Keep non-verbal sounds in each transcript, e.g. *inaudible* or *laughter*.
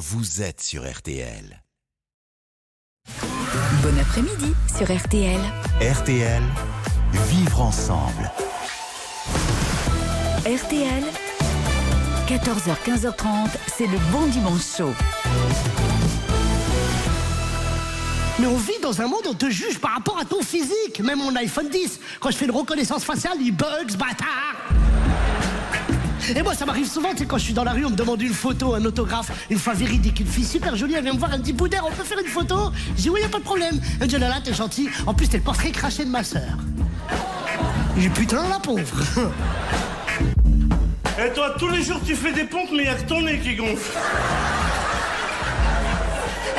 vous êtes sur RTL. Bon après-midi sur RTL. RTL, vivre ensemble. RTL, 14h, 15h30, c'est le bon dimanche chaud. Mais on vit dans un monde où on te juge par rapport à ton physique. Même mon iPhone 10, quand je fais une reconnaissance faciale, il bug, ce bâtard. Et moi, ça m'arrive souvent, tu sais, quand je suis dans la rue, on me demande une photo, un autographe, une fois véridique, une fille super jolie, elle vient me voir, elle me dit Boudère, on peut faire une photo? Je dis oui, y a pas de problème. Elle me dit oh là t'es gentil. En plus, t'es le portrait craché de ma sœur. J'ai putain, la pauvre. *laughs* Et toi, tous les jours, tu fais des pompes, mais il que ton nez qui gonfle.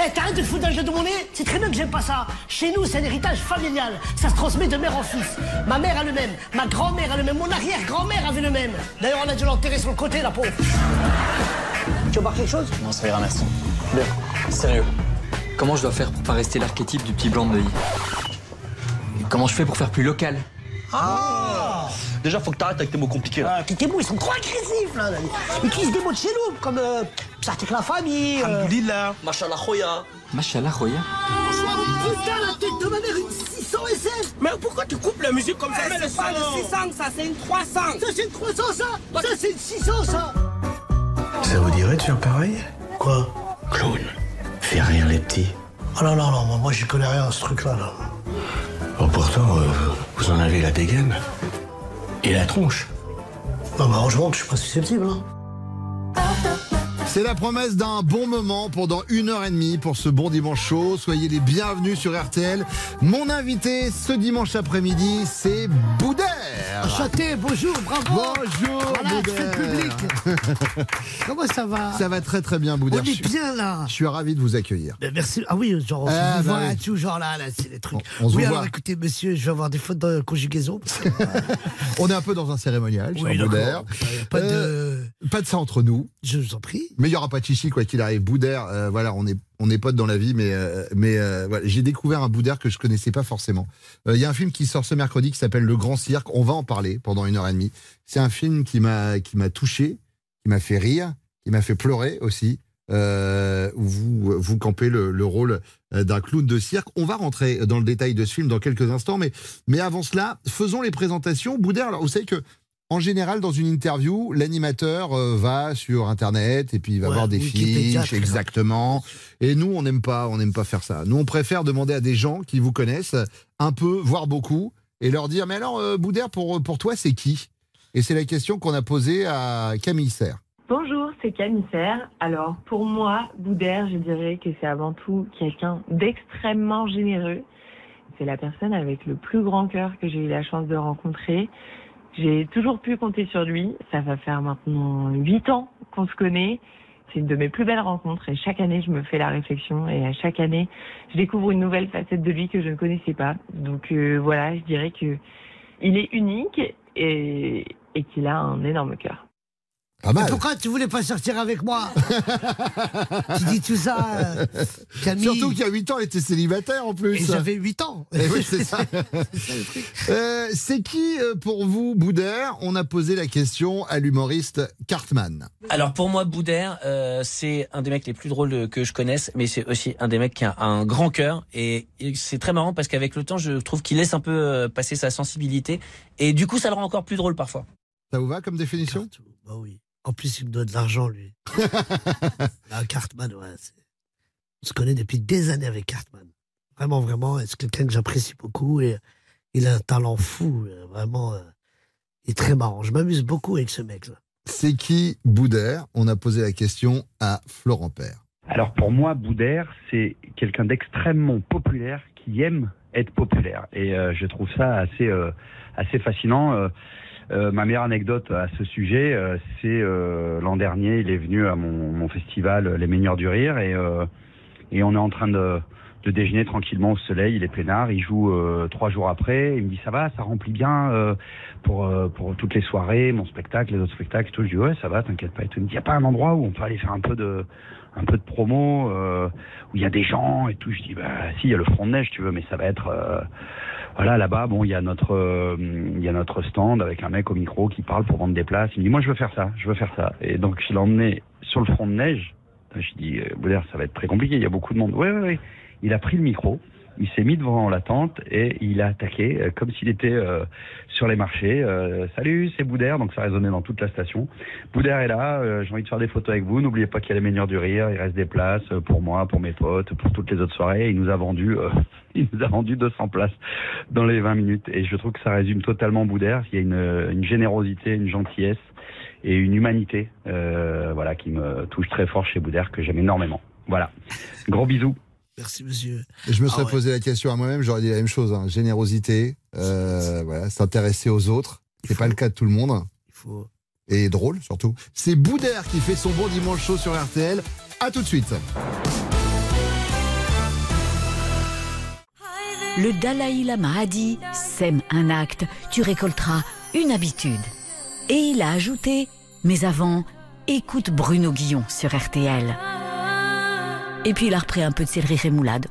Eh, t'arrêtes de foutre d'un jeu de mon nez C'est très bien que j'aime pas ça. Chez nous, c'est un héritage familial. Ça se transmet de mère en fils. Ma mère a le même, ma grand-mère a le même, mon arrière-grand-mère avait le même. D'ailleurs, on a dû l'enterrer sur le côté, la pauvre. Tu voir quelque chose? Non, ça ira, merci. Bien, sérieux. Comment je dois faire pour pas rester l'archétype du petit blanc de Comment je fais pour faire plus local? Déjà, faut que t'arrêtes avec tes mots compliqués là. Ah, tes mots, ils sont trop agressifs, là. Ils utilisent des mots de chez nous, comme euh, ça, que la famille. euh. Alhamdoulilah. Machallah khoya. Machallah, Roya. Putain, la tête de ma mère, une 600 SF Mais pourquoi tu coupes la musique comme ça? Mais c'est pas le 600, ça c'est une 300 Ça, c'est une 300, ça Ça, c'est une 600, ça Ça vous dirait de faire pareil? Quoi? Clown, fais rire les petits. Oh non, non, non, moi, moi j'y connais rien à ce truc-là, là. Oh, euh, vous en avez la dégaine. Et la tronche. Mais heureusement que je suis pas susceptible, hein. C'est la promesse d'un bon moment pendant une heure et demie pour ce bon dimanche chaud. Soyez les bienvenus sur RTL. Mon invité ce dimanche après-midi, c'est Boudère. Enchanté, bonjour, bravo Bonjour, Voilà, public *laughs* Comment ça va? Ça va très très bien, On Boudère. est Je suis- bien, là Je suis ravi de vous accueillir. Ben, merci. Ah oui, genre, on Ah, se bah voit oui. et tout, genre là, là, c'est les trucs. On- on oui, voit. alors écoutez, monsieur, je vais avoir des fautes de conjugaison. *laughs* On est un peu dans un cérémonial, oui, Boudère. pas Euh, de. Pas de ça entre nous. Je vous en prie. Mais il n'y aura pas de chichi, quoi qu'il arrive. Boudère, euh, voilà, on est, on est potes dans la vie, mais, euh, mais euh, voilà, j'ai découvert un Boudère que je connaissais pas forcément. Il y a un film qui sort ce mercredi qui s'appelle Le Grand Cirque. On va en parler pendant une heure et demie. C'est un film qui m'a, touché, qui m'a fait rire, qui m'a fait pleurer aussi. Euh, vous, vous campez le, le rôle d'un clown de cirque. On va rentrer dans le détail de ce film dans quelques instants, mais, mais avant cela, faisons les présentations. Boudère, alors vous savez que en général, dans une interview, l'animateur euh, va sur Internet et puis il va Ouais, voir des fiches, exactement. Et nous, on n'aime pas, on n'aime pas faire ça. Nous, on préfère demander à des gens qui vous connaissent un peu, voire beaucoup, et leur dire mais alors, euh, Boudère, pour pour toi, c'est qui? Et c'est la question qu'on a posée à Camille Serre. Bonjour, c'est Camille Serre. Alors, pour moi, Boudère, je dirais que c'est avant tout quelqu'un d'extrêmement généreux. C'est la personne avec le plus grand cœur que j'ai eu la chance de rencontrer. J'ai toujours pu compter sur lui. Ça va faire maintenant huit ans qu'on se connaît. C'est une de mes plus belles rencontres et chaque année, je me fais la réflexion et à chaque année, je découvre une nouvelle facette de lui que je ne connaissais pas. Donc euh, voilà, je dirais que il est unique et, et qu'il a un énorme cœur. Pas Mais mal. pourquoi tu voulais pas sortir avec moi *laughs* Tu dis tout ça, euh, Camille. Surtout qu'il y a 8 ans, elle était célibataire en plus. Et j'avais 8 ans. Eh oui, c'est ça. *laughs* Euh, c'est qui euh, pour vous, Boudère On a posé la question à l'humoriste Cartman. Alors pour moi, Boudère, euh, c'est un des mecs les plus drôles que je connaisse, mais c'est aussi un des mecs qui a un grand cœur. Et, et c'est très marrant parce qu'avec le temps, je trouve qu'il laisse un peu passer sa sensibilité. Et du coup, ça le rend encore plus drôle parfois. Ça vous va comme définition? Cartou, Bah oui. En plus, il me doit de l'argent, lui. La *laughs* Cartman, ouais. On se connaît depuis des années avec Cartman. Vraiment, vraiment. C'est quelqu'un que j'apprécie beaucoup et il a un talent fou. euh, Vraiment, euh, il est très marrant. Je m'amuse beaucoup avec ce mec-là. C'est qui Boudère? On a posé la question à Florent Père. Alors pour moi, Boudère, c'est quelqu'un d'extrêmement populaire qui aime être populaire. Et euh, je trouve ça assez, euh, assez fascinant. Euh, euh, ma meilleure anecdote à ce sujet, euh, c'est euh, l'an dernier, il est venu à mon, festival Les Meilleurs du Rire et, on est en train de, déjeuner tranquillement au soleil, il est peinard, il joue trois jours après, il me dit ça va, ça remplit bien pour, toutes les soirées, mon spectacle, les autres spectacles, tout. Je dis ouais, ça va, t'inquiète pas. Il me dit, y a pas un endroit où on peut aller faire un peu de, un peu de promo, euh, où il y a des gens et tout. Je dis, bah si, il y a le front de neige, tu veux, mais ça va être, euh, voilà, là-bas, bon, il y a notre, euh, il y a notre stand avec un mec au micro qui parle pour vendre des places. Il me dit, moi, je veux faire ça, je veux faire ça. Et donc, je l'ai emmené sur le front de neige. Je dis, euh, ça va être très compliqué, il y a beaucoup de monde. Oui, oui, oui. Il a pris le micro, il s'est mis devant la tente et il a attaqué euh, comme s'il était euh, sur les marchés. Euh, Salut, c'est Boudère, donc ça résonnait dans toute la station. Boudère est là, euh, j'ai envie de faire des photos avec vous. N'oubliez pas qu'il y a les meilleurs du rire, il reste des places euh, pour moi, pour mes potes, pour toutes les autres soirées. Il nous a vendu, *laughs* il nous a vendu 200 places dans les 20 minutes. Et je trouve que ça résume totalement Boudère. Il y a une, une générosité, une gentillesse et une humanité, voilà, qui me touche très fort chez Boudère que j'aime énormément. Voilà. Gros bisous. Merci, monsieur. Et je me Ah serais ouais. posé la question à moi-même, j'aurais dit la même chose. hein. Générosité, euh, voilà, s'intéresser aux autres. C'est pas le cas de tout le monde. Il faut. Et drôle surtout. C'est Boudère qui fait son bon dimanche chaud sur RTL. À tout de suite. Le Dalai Lama a dit Sème un acte, tu récolteras une habitude. Et il a ajouté Mais avant, écoute Bruno Guillon sur RTL. Et puis il a repris un peu de céleri rémoulade.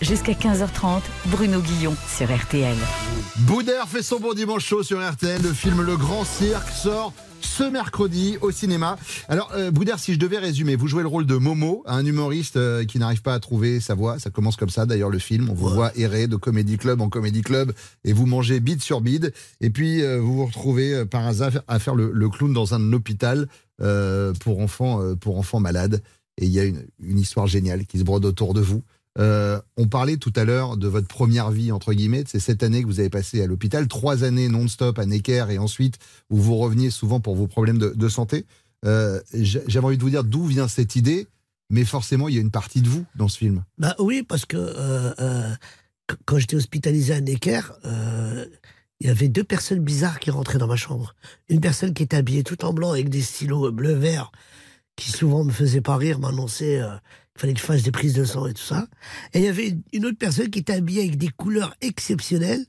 Jusqu'à 15h30, Bruno Guillon sur RTL. Boudère fait son bon dimanche chaud sur RTL. Le film Le Grand Cirque sort ce mercredi au cinéma. Alors, euh, Boudère, si je devais résumer, vous jouez le rôle de Momo, un humoriste euh, qui n'arrive pas à trouver sa voix. Ça commence comme ça, d'ailleurs, le film. On vous voit errer de comédie club en comédie club et vous mangez bide sur bide. Et puis, euh, vous vous retrouvez euh, par hasard à faire le, le clown dans un hôpital euh, pour, enfants, euh, pour enfants malades. Et il y a une, histoire géniale qui se brode autour de vous. Euh, on parlait tout à l'heure de votre première vie, entre guillemets, c'est cette année que vous avez passé à l'hôpital, trois années non-stop à Necker et ensuite où vous reveniez souvent pour vos problèmes de, santé. Euh, J'avais envie de vous dire d'où vient cette idée, mais forcément, il y a une partie de vous dans ce film. Bah oui, parce que euh, euh, qu- quand j'étais hospitalisé à Necker, il y avait deux personnes bizarres qui rentraient dans ma chambre. Une personne qui était habillée tout en blanc avec des stylos bleu-vert, qui souvent me faisait pas rire, m'annonçait euh, qu'il fallait que je fasse des prises de sang et tout ça. Et il y avait une autre personne qui était habillée avec des couleurs exceptionnelles,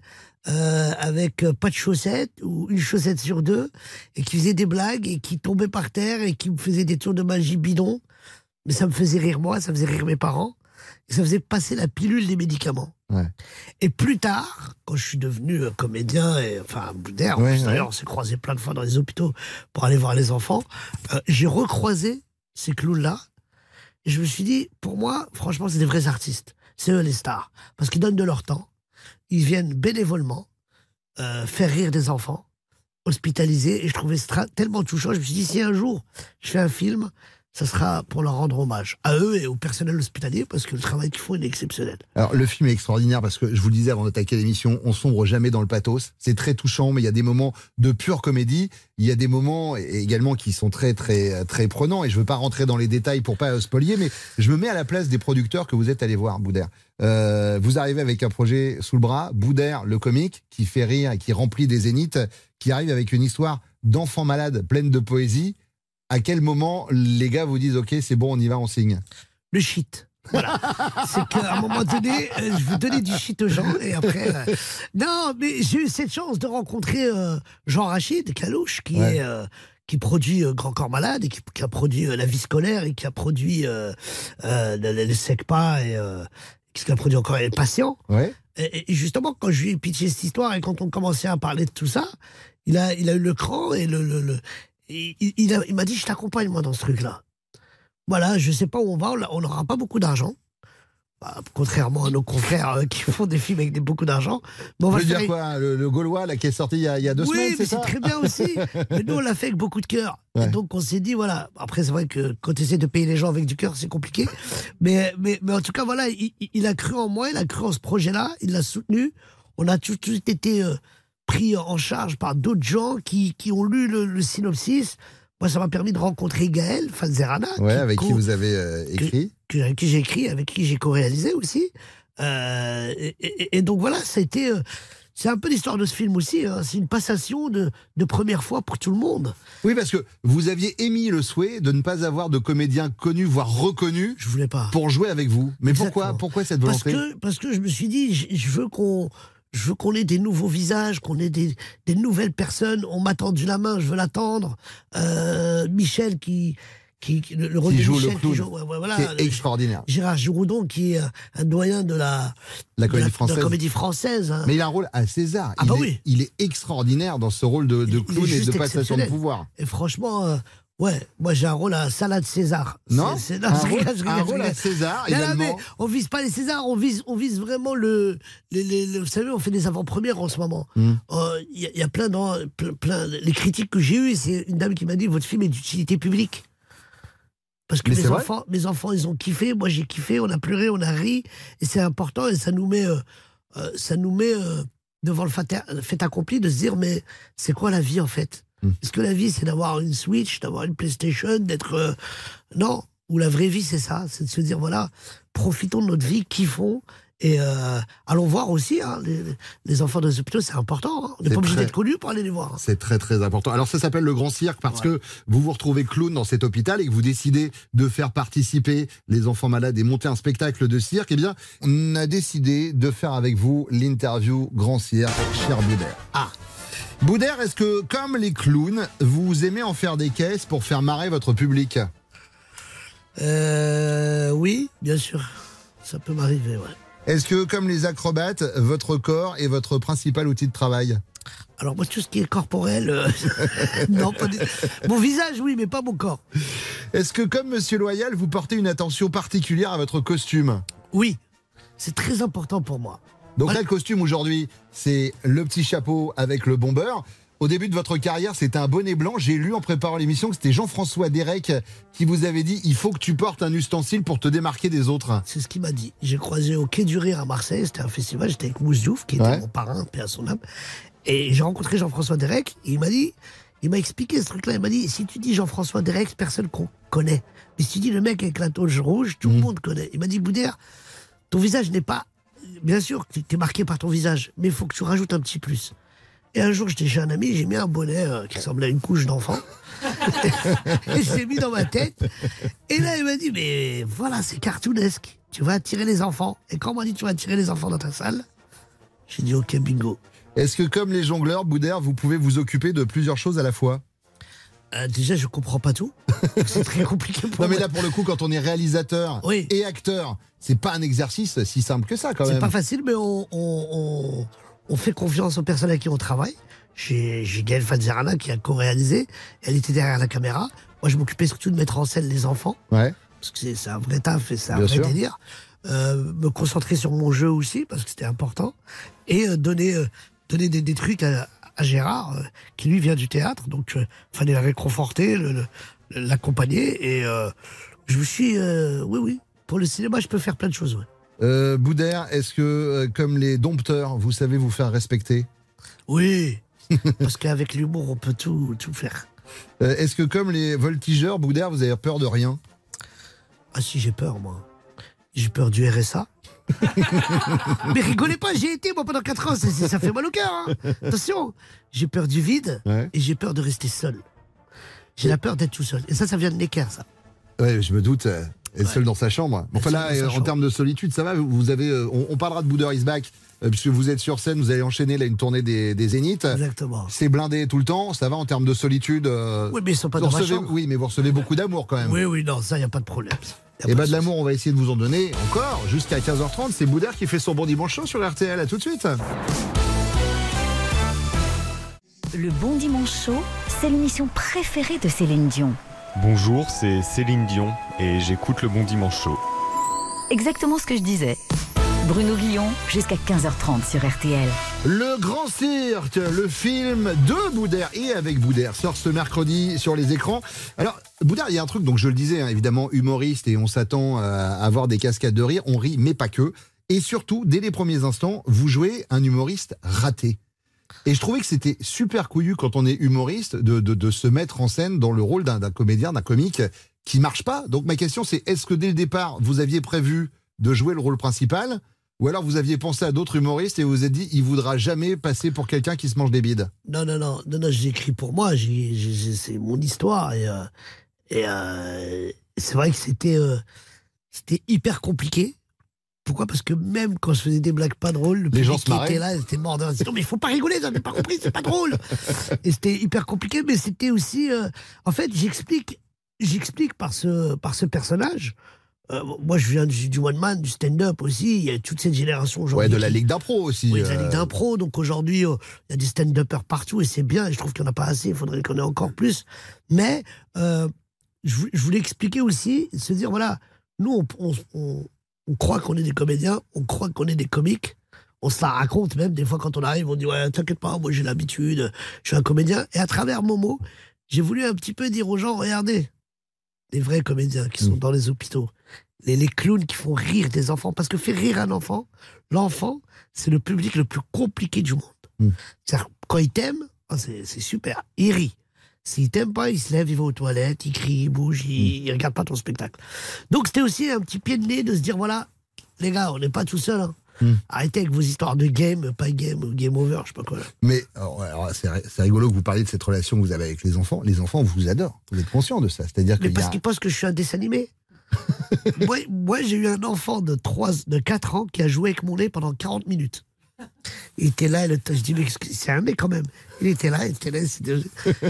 euh, avec euh, pas de chaussettes ou une chaussette sur deux, et qui faisait des blagues et qui tombait par terre et qui me faisait des tours de magie bidons. Mais ça me faisait rire moi, ça faisait rire mes parents, ça faisait passer la pilule des médicaments. Ouais. Et plus tard, quand je suis devenu euh, comédien, et enfin Ouais, plus, ouais. d'ailleurs on s'est croisé plein de fois dans les hôpitaux pour aller voir les enfants, euh, j'ai recroisé ces clowns-là. Et je me suis dit, pour moi, franchement, c'est des vrais artistes. C'est eux les stars. Parce qu'ils donnent de leur temps. Ils viennent bénévolement euh, faire rire des enfants, hospitalisés. Et je trouvais ça tellement touchant. Je me suis dit, si un jour je fais un film, ça sera pour leur rendre hommage. À eux et au personnel hospitalier, parce que le travail qu'ils font est exceptionnel. Alors, le film est extraordinaire parce que je vous le disais avant d'attaquer l'émission, on sombre jamais dans le pathos. C'est très touchant, mais il y a des moments de pure comédie. Il y a des moments également qui sont très, très, très prenants. Et je veux pas rentrer dans les détails pour pas spolier, mais je me mets à la place des producteurs que vous êtes allés voir, Boudère. Euh, vous arrivez avec un projet sous le bras, Boudère, le comique, qui fait rire et qui remplit des zéniths, qui arrive avec une histoire d'enfant malade pleine de poésie. À quel moment les gars vous disent, OK, c'est bon, on y va, on signe Le shit. Voilà. *laughs* c'est qu'à un moment donné, euh, je veux donner du shit aux gens et après. euh, Non, mais j'ai eu cette chance de rencontrer euh, Jean Rachid Calouche, qui Ouais. est. qui produit Grand Corps Malade et qui, qui a produit La Vie scolaire et qui a produit le, le- le SECPA et qu'il a produit encore Les Patients. Ouais. Et, et justement, quand je lui ai pitché cette histoire et quand on commençait à parler de tout ça, il a, il a eu le cran et le, le, le- il, il a- il m'a dit je t'accompagne moi dans ce truc-là. Voilà, je sais pas où on va, on n'aura pas beaucoup d'argent. Bah, contrairement à nos confrères euh, qui font des films avec des, beaucoup d'argent. Mais on va faire dire quoi le, le Gaulois là, qui est sorti il y a, il y a deux oui, semaines, mais c'est ça très bien aussi. *laughs* mais nous, on l'a fait avec beaucoup de cœur. Ouais. Et donc, on s'est dit, voilà. Après, c'est vrai que quand tu essaies de payer les gens avec du cœur, c'est compliqué. mais, mais, mais en tout cas, voilà, il, a cru en moi, il a cru en ce projet-là, il l'a soutenu. On a tout, tout été euh, pris en charge par d'autres gens qui, qui ont lu le, le synopsis. Moi, ça m'a permis de rencontrer Gaël Fanzerana. Ouais, avec qui vous avez euh, écrit. que- avec qui j'ai écrit, avec qui j'ai co-réalisé aussi. Euh, et, et- et donc voilà, été. euh, c'est un peu l'histoire de ce film aussi. hein. C'est une passation de, de première fois pour tout le monde. Oui, parce que vous aviez émis le souhait de ne pas avoir de comédien connu, voire reconnu, Je voulais pas. pour jouer avec vous. Mais pourquoi, Exactement. pourquoi cette Parce volonté que, parce que je me suis dit, je, je veux qu'on. Je veux qu'on ait des nouveaux visages, qu'on ait des, des nouvelles personnes. On m'a tendu la main, je veux l'attendre. Euh, Michel qui, qui, qui- le, le Qui joue Michel le clown, qui joue, ouais, ouais, voilà, qui est le- extraordinaire. Gérard Giroudon qui est un, un doyen de la, La de comédie de la française. comédie française. hein. Mais il a un rôle à César. Ah il, bah est, oui. il est extraordinaire dans ce rôle de, clown et de passation de pouvoir. Et franchement, euh, Ouais, moi j'ai un rôle à salade César. Non C'est- Un un rôle à. César, Non, non, mais on vise pas les Césars, on vise, on vise vraiment le, les- les- les- Vous savez, on fait des avant-premières en ce moment. Hmm. Euh, Il y, a- il y a plein, d'en- plein, plein- Les critiques que j'ai eues, c'est une dame qui m'a dit votre film est d'utilité publique. Parce que mes enfants, mes enfants, ils ont kiffé, moi j'ai kiffé, on a pleuré, on a ri, et c'est important, et ça nous met, euh, euh, ça nous met devant le fait, accompli de se dire mais c'est quoi la vie en fait? Est-ce que la vie c'est d'avoir une Switch, d'avoir une PlayStation, d'être euh, non Ou la vraie vie c'est ça, c'est de se dire voilà, profitons de notre vie, kiffons. Et euh, allons voir aussi hein, les, les enfants des hôpitaux, c'est important. hein. On n'est pas obligé d'être connu pour aller les voir. C'est très très important. Alors ça s'appelle le Grand Cirque parce que vous vous retrouvez clown dans cet hôpital et que vous décidez de faire participer les enfants malades et monter un spectacle de cirque. Eh bien, on a décidé de faire avec vous l'interview Grand Cirque, cher Boudère. Ah Boudère, est-ce que comme les clowns, vous aimez en faire des caisses pour faire marrer votre public Euh, oui, bien sûr, ça peut m'arriver. Ouais. Est-ce que comme les acrobates, votre corps est votre principal outil de travail? Alors moi, tout ce qui est corporel, euh, *laughs* non, pas du- mon visage, oui, mais pas mon corps. Est-ce que comme Monsieur Loyal, vous portez une attention particulière à votre costume? Oui, c'est très important pour moi. Donc là, le costume aujourd'hui, c'est le petit chapeau avec le bombeur. Au début de votre carrière, c'était un bonnet blanc. J'ai lu en préparant l'émission que c'était Jean-François Derek qui vous avait dit il faut que tu portes un ustensile pour te démarquer des autres. C'est ce qu'il m'a dit. J'ai croisé au Quai du Rire à Marseille, c'était un festival, j'étais avec Mousse Diouf, qui était Ouais. mon parrain, paix à son âme. Et j'ai rencontré Jean-François Derek, et il m'a dit, il m'a expliqué ce truc-là, il m'a dit, si tu dis Jean-François Derek, personne connaît. Mais si tu dis le mec avec la toge rouge, tout le monde connaît. Il m'a dit, Boudère, ton visage n'est pas, bien sûr, tu es marqué par ton visage, mais il faut que tu rajoutes un petit plus. Et un jour, j'étais chez un ami, j'ai mis un bonnet euh, qui ressemblait à une couche d'enfant. *laughs* *laughs* et je l'ai mis dans ma tête. Et là, il m'a dit, mais voilà, c'est cartoonesque. Tu vas attirer les enfants. Et quand on m'a dit, tu vas attirer les enfants dans ta salle, j'ai dit, ok, bingo. Est-ce que comme les jongleurs, Boudère, vous pouvez vous occuper de plusieurs choses à la fois? Euh, déjà, je comprends pas tout. c'est très compliqué pour Non mais moi. là, pour le coup, quand on est réalisateur et acteur, c'est pas un exercice si simple que ça quand C'est même. pas facile, mais on, on, on- on fait confiance aux personnes avec qui on travaille. J'ai j'ai Gaëlle Fadzerana qui a co-réalisé. Elle était derrière la caméra. Moi, je m'occupais surtout de mettre en scène les enfants. Ouais. Parce que c'est c'est un vrai taf et c'est un Bien vrai sûr. délire. Euh, me concentrer sur mon jeu aussi, parce que c'était important. Et euh, donner, euh, donner des, des trucs à, à Gérard, euh, qui lui vient du théâtre. Donc, il fallait le réconforter, l'accompagner. Et euh, je me suis. euh, oui, oui. Pour le cinéma, je peux faire plein de choses. ouais. Euh, Boudère, est-ce que euh, comme les dompteurs, vous savez vous faire respecter? Oui. *laughs* Parce qu'avec l'humour, on peut tout, tout faire. Euh, Est-ce que comme les voltigeurs, Boudère, vous avez peur de rien? Ah si, j'ai peur, moi. J'ai peur du RSA. *laughs* Mais rigolez pas, j'y ai été, moi, pendant 4 ans. Ça, fait mal au cœur. hein. Attention. J'ai peur du vide Ouais. et j'ai peur de rester seul. J'ai la peur d'être tout seul. Et ça, ça vient de Necker, ça. Ouais, je me doute. euh, être seul dans sa chambre. Enfin là, seul dans sa euh, en chambre. termes de solitude, ça va. Vous avez, euh, on, on parlera de Boudère is back, euh, puisque vous êtes sur scène, vous allez enchaîner là une tournée des, des Zéniths. Exactement. C'est blindé tout le temps. Ça va en termes de solitude. euh, Oui, mais ils sont pas vous dans ma recevez- chambre. Oui, mais vous recevez beaucoup d'amour quand même. Oui, oui, non, ça, il n'y a pas de problème. Et pas bah de de l'amour, on va essayer de vous en donner encore jusqu'à 15h30. C'est Boudère qui fait son bon dimanche chaud sur RTL. À tout de suite. Le Bon Dimanche Chaud, c'est l'émission préférée de Céline Dion. Bonjour, c'est Céline Dion et j'écoute le Bon Dimanche Show. Exactement ce que je disais. Bruno Guillon, jusqu'à 15h30 sur RTL. Le Grand Cirque, le film de Boudère et avec Boudère sort ce mercredi sur les écrans. Alors, Boudère, il y a un truc, donc je le disais, hein, évidemment, humoriste et on s'attend à avoir des cascades de rire. On rit, mais pas que. Et surtout, dès les premiers instants, vous jouez un humoriste raté. Et je trouvais que c'était super couillu quand on est humoriste de, de, de se mettre en scène dans le rôle d'un d'un comédien, d'un comique qui marche pas. Donc ma question c'est est-ce que dès le départ vous aviez prévu de jouer le rôle principal ou alors vous aviez pensé à d'autres humoristes et vous vous êtes dit il voudra jamais passer pour quelqu'un qui se mange des bides Non, non, non, non, non j'ai écrit pour moi, c'est mon histoire. Et, euh, et euh, c'est vrai que c'était euh, c'était hyper compliqué. Pourquoi? Parce que même quand je faisais des blagues pas drôles, le Les gens qui était là, c'était mort de. Non, mais il faut pas rigoler, vous n'avez pas compris, c'est pas drôle. *laughs* Et c'était hyper compliqué, mais c'était aussi. euh, en fait, j'explique, j'explique par ce, par ce personnage euh, moi, je viens du, du one man, du stand-up aussi. Il y a toute cette génération Ouais, aujourd'hui. de la Ligue d'impro aussi. Oui, de la euh, Ligue d'impro. Donc aujourd'hui, euh, il y a des stand-uppers partout et c'est bien. Et je trouve qu'il n'y en a pas assez. Il faudrait qu'on ait encore plus. Mais euh, je, vou- je voulais expliquer aussi, se dire voilà, nous, on, on- on- on croit qu'on est des comédiens, on croit qu'on est des comiques. On se la raconte même des fois quand on arrive, on dit ouais, t'inquiète pas, moi j'ai l'habitude, je suis un comédien. Et à travers Momo, j'ai voulu un petit peu dire aux gens regardez, les vrais comédiens qui sont dans les hôpitaux, les, les clowns qui font rire des enfants, parce que faire rire un enfant, l'enfant, c'est le public le plus compliqué du monde. C'est-à-dire, quand il t'aime, ah, c'est c'est super, il rit. S'il t'aime pas, il se lève, il va aux toilettes, il crie, il bouge, il, il regarde pas ton spectacle. Donc c'était aussi un petit pied de nez de se dire voilà, les gars, on n'est pas tout seul. hein. Arrêtez avec vos histoires de game, pas game, game over, je sais pas quoi. Mais alors, alors, c'est ri- c'est rigolo que vous parliez de cette relation que vous avez avec les enfants. Les enfants vous adorent. Vous êtes conscient de ça. C'est-à-dire Mais que parce qu'ils pensent que je suis un dessin animé. *laughs* moi, moi, j'ai eu un enfant de 3, de 4 ans qui a joué avec mon nez pendant 40 minutes. Il était là, le je dis, mais c'est un mec quand même. Il était là, il était là.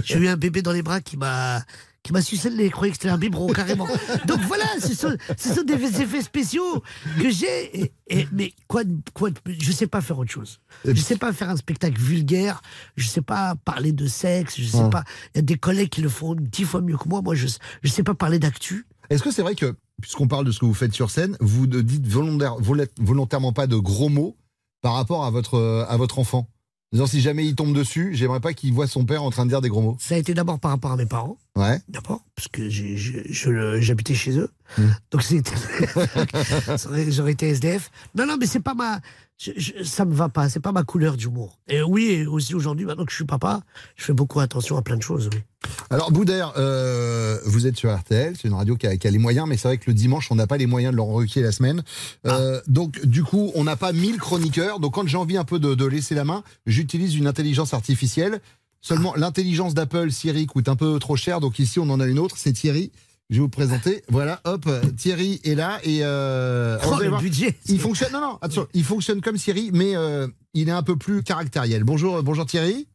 J'ai eu un bébé dans les bras qui m'a qui m'a sucé le nez, croyait que c'était un biberon, carrément. *laughs* Donc voilà, ce sont, ce sont des effets spéciaux que j'ai. Et, et- mais quoi, quoi je sais pas faire autre chose. Je sais pas faire un spectacle vulgaire, je sais pas parler de sexe, je sais Ouais. pas. Il y a des collègues qui le font dix fois mieux que moi. Moi, je, je sais pas parler d'actu. Est-ce que c'est vrai que, puisqu'on parle de ce que vous faites sur scène, vous ne dites volontaire- volontairement pas de gros mots par rapport à votre, à votre enfant? Disant, si jamais il tombe dessus, j'aimerais pas qu'il voit son père en train de dire des gros mots. Ça a été d'abord par rapport à mes parents. Ouais. D'abord, parce que j'habitais chez eux. Mmh. Donc. J'aurais- *laughs* été SDF. Non, non, mais c'est pas ma. je- je- ça me va pas, c'est pas ma couleur d'humour. Et oui, aussi aujourd'hui, maintenant que je suis papa, je fais beaucoup attention à plein de choses. oui. Alors, Boudère, euh, vous êtes sur RTL, c'est une radio qui a, qui a les moyens, mais c'est vrai que le dimanche, on n'a pas les moyens de Laurent Ruquier la semaine. Euh, donc, du coup, on n'a pas 1000 chroniqueurs. Donc, quand j'ai envie un peu de, de laisser la main, j'utilise une intelligence artificielle. Seulement, l'intelligence d'Apple, Siri, coûte un peu trop cher. Donc, ici, on en a une autre, c'est Thierry. Je vais vous présenter. Voilà, hop, Thierry est là et euh, Oh, le voir, budget. Il fonctionne. Non, non, attention, il fonctionne comme Siri, mais euh, il est un peu plus caractériel. Bonjour, euh, bonjour Thierry.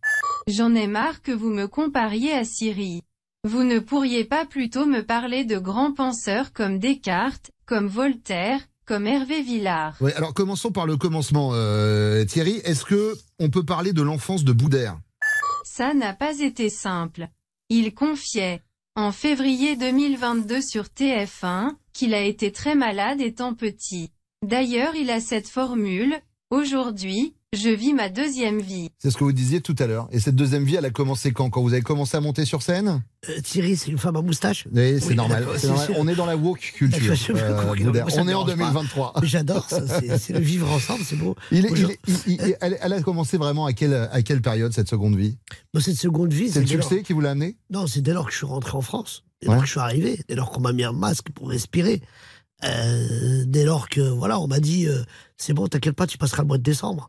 J'en ai marre que vous me compariez à Siri. Vous ne pourriez pas plutôt me parler de grands penseurs comme Descartes, comme Voltaire, comme Hervé Villard. Ouais, alors commençons par le commencement, euh, Thierry. Est-ce que on peut parler de l'enfance de Boudère? Ça n'a pas été simple. Il confiait, en février 2022 sur TF1, qu'il a été très malade étant petit. D'ailleurs il a cette formule, aujourd'hui, je vis ma deuxième vie. C'est ce que vous disiez tout à l'heure. Et cette deuxième vie, elle a commencé quand? Quand vous avez commencé à monter sur scène? Euh, Thierry, c'est une femme à moustache Oui, c'est Oui, normal. c'est. On est dans la woke culture. Euh, on est en dérange pas. 2023. Mais J'adore ça, c'est le vivre ensemble, c'est beau. Il est- Moi, il je- est- il- il- elle, elle a commencé vraiment à quelle, à quelle période cette seconde vie? Moi, cette seconde vie, C'est le lors- succès qui vous l'a amené? Non, c'est dès lors que je suis rentré en France, dès Ouais. lors que je suis arrivé, dès lors qu'on m'a mis un masque pour respirer, euh, dès lors que voilà, on m'a dit euh, c'est bon, t'inquiète pas, tu passeras le mois de décembre.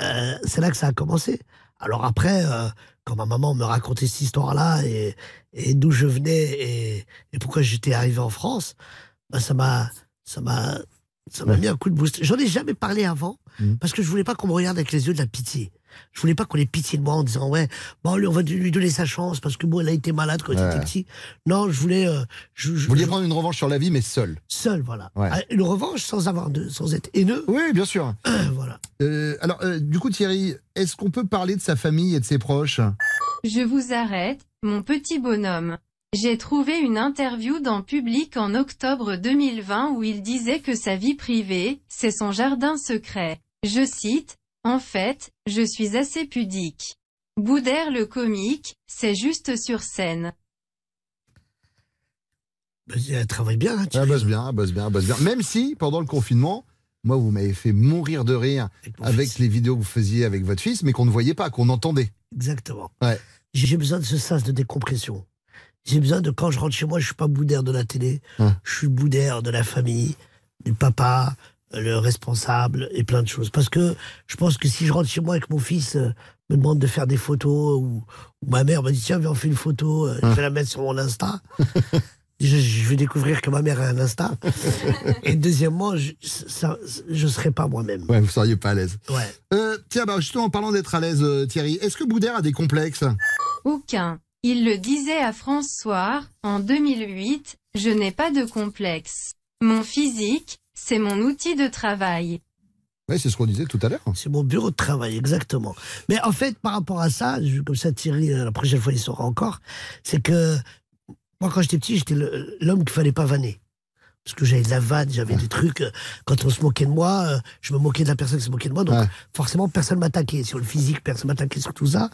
Euh, c'est là que ça a commencé. Alors après, euh, quand ma maman me racontait cette histoire-là et, et d'où je venais et, et pourquoi j'étais arrivé en France, bah, ça m'a ça m'a ça m'a mis un coup de boost. J'en ai jamais parlé avant Mhm. parce que je voulais pas qu'on me regarde avec les yeux de la pitié. Je voulais pas qu'on ait pitié de moi en disant ouais bon lui on va lui donner sa chance parce que bon elle a été malade quand il Ouais. était petit. Non je voulais euh, je, je- Vous vouliez je- prendre une revanche sur la vie, mais seul. seul voilà Ouais. Ah, une revanche sans avoir de sans être haineux. Oui, bien sûr. *clears throat* voilà. Euh, alors, euh, du coup, Thierry, est-ce qu'on peut parler de sa famille et de ses proches? Je vous arrête, mon petit bonhomme. J'ai trouvé une interview dans Public en octobre 2020 où il disait que sa vie privée, c'est son jardin secret. Je cite, En fait, je suis assez pudique. Boudère le comique, c'est juste sur scène. Bah, Elle travaille bien. hein, Elle Thierry. bosse bien, elle bosse bien, elle bosse bien. Même si, pendant le confinement, moi, vous m'avez fait mourir de rire avec fils. les vidéos que vous faisiez avec votre fils, mais qu'on ne voyait pas, qu'on entendait. Exactement. Ouais. J'ai besoin de ce sas de décompression. J'ai besoin de quand je rentre chez moi, je suis pas boudère de la télé, Ouais. je suis boudère de la famille, du papa, le responsable et plein de choses. Parce que je pense que si je rentre chez moi et que mon fils euh, me demande de faire des photos ou, ou ma mère me dit tiens viens on fait une photo, euh, je vais la mettre sur mon Insta. *laughs* Je, je vais découvrir que ma mère a un Insta. *laughs* et deuxièmement, je, ça, je serai pas moi-même. Ouais, vous seriez pas à l'aise. Ouais. Euh, tiens, bah, justement, en parlant d'être à l'aise, euh, Thierry, est-ce que Boudère a des complexes? Aucun. Il le disait à France Soir, en 2008, je n'ai pas de complexe. Mon physique, c'est mon outil de travail. Oui, c'est ce qu'on disait tout à l'heure. C'est mon bureau de travail, exactement. Mais en fait, par rapport à ça, je- comme ça Thierry, euh, la prochaine fois il saura encore, c'est que moi quand j'étais petit, j'étais l'homme qu'il fallait pas vanner. Parce que j'avais de la vanne, j'avais des trucs. euh, Quand on se moquait de moi, euh, je me moquais de la personne qui se moquait de moi. Donc forcément, personne m'attaquait. Sur le physique, personne m'attaquait sur tout ça.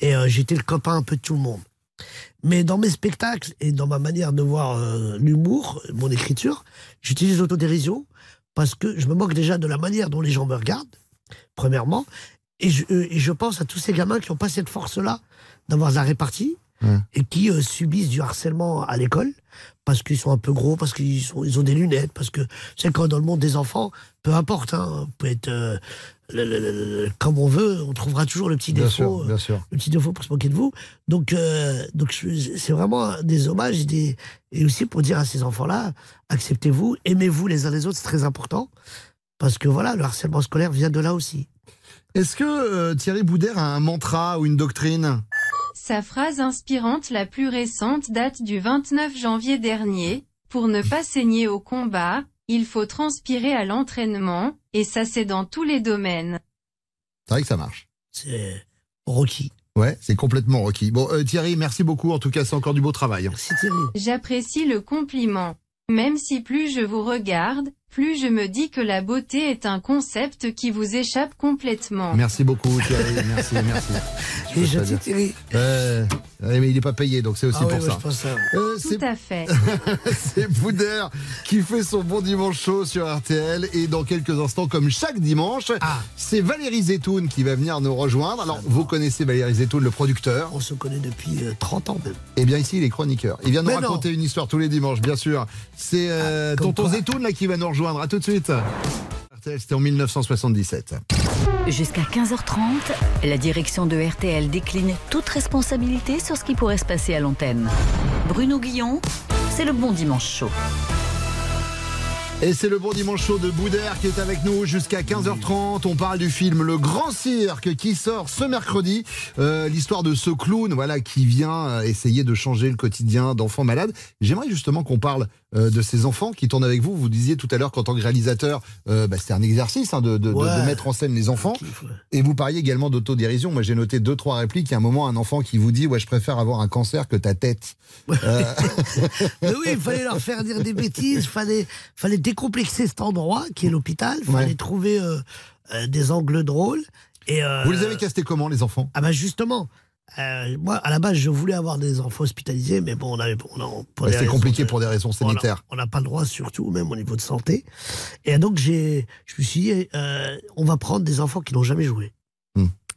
Et euh, j'étais le copain un peu de tout le monde. Mais dans mes spectacles et dans ma manière de voir euh, l'humour, mon écriture, j'utilise l'autodérision parce que je me moque déjà de la manière dont les gens me regardent, premièrement, et je, euh, et je pense à tous ces gamins qui n'ont pas cette force-là d'avoir la répartie et qui euh, subissent du harcèlement à l'école parce qu'ils sont un peu gros, parce qu'ils ils ont des lunettes, parce que c'est quand dans le monde des enfants, peu importe, hein, on peut être euh, le- le- le- le- comme on veut, on trouvera toujours le petit Bien défaut. sûr, bien sûr. Le petit défaut pour se moquer de vous. Donc, euh, donc c'est vraiment des hommages et, des, et aussi pour dire à ces enfants-là, acceptez-vous, aimez-vous les uns les autres, c'est très important. Parce que voilà, le harcèlement scolaire vient de là aussi. Est-ce que euh, Thierry Boudère a un mantra ou une doctrine? Sa phrase inspirante la plus récente date du 29 janvier dernier. Pour ne pas saigner au combat, il faut transpirer à l'entraînement, et ça c'est dans tous les domaines. C'est vrai que ça marche. C'est Rocky. Ouais, c'est complètement Rocky. Bon, euh, Thierry, merci beaucoup. En tout cas, c'est encore du beau travail. Merci Thierry. J'apprécie le compliment. Même si plus je vous regarde, plus je me dis que la beauté est un concept qui vous échappe complètement. Merci beaucoup, Thierry. Merci, merci. *laughs* Il est Je. Thierry. Euh, mais il n'est pas payé, donc c'est aussi Ah pour ça. je pense ça. Euh, Tout c'est à fait. *laughs* c'est Boudère qui fait son bon dimanche chaud sur RTL. Et dans quelques instants, comme chaque dimanche, Ah. c'est Valérie Zetoun qui va venir nous rejoindre. Alors, vous connaissez Valérie Zetoun, le producteur. On se connaît depuis euh, 30 ans même. Eh bien, ici, il est chroniqueur. Il vient nous Mais non. raconter une histoire tous les dimanches, bien sûr. C'est euh, comme Tonton. Zetoun là qui va nous rejoindre. À tout de suite. C'était en 1977. Jusqu'à 15h30, la direction de RTL décline toute responsabilité sur ce qui pourrait se passer à l'antenne. Bruno Guillon, c'est le bon dimanche chaud. Et c'est le bon dimanche chaud de Boudère qui est avec nous jusqu'à 15h30. On parle du film Le Grand Cirque qui sort ce mercredi. Euh, L'histoire de ce clown voilà, qui vient euh, essayer de changer le quotidien d'enfants malades. J'aimerais justement qu'on parle euh, de ces enfants qui tournent avec vous. Vous disiez tout à l'heure qu'en tant que réalisateur, euh, bah, c'était un exercice hein, de, de- de- Ouais. de mettre en scène les enfants. Et vous parliez également d'autodérision. Moi, j'ai noté deux, trois répliques. Il y a un moment, un enfant qui vous dit Ouais, je préfère avoir un cancer que ta tête. *laughs* Mais oui, il fallait leur faire dire des bêtises, fallait, fallait décomplexer cet endroit qui est l'hôpital, fallait Ouais. trouver euh, euh, des angles drôles. Et, euh, Vous les avez castés comment, les enfants? Ah bah justement, moi à la base je voulais avoir des enfants hospitalisés, mais bon, on avait, on raisons compliqué de- pour des raisons sanitaires. On n'a pas le droit, surtout même au niveau de santé. Et donc j'ai, je me suis dit, on va prendre des enfants qui n'ont jamais joué.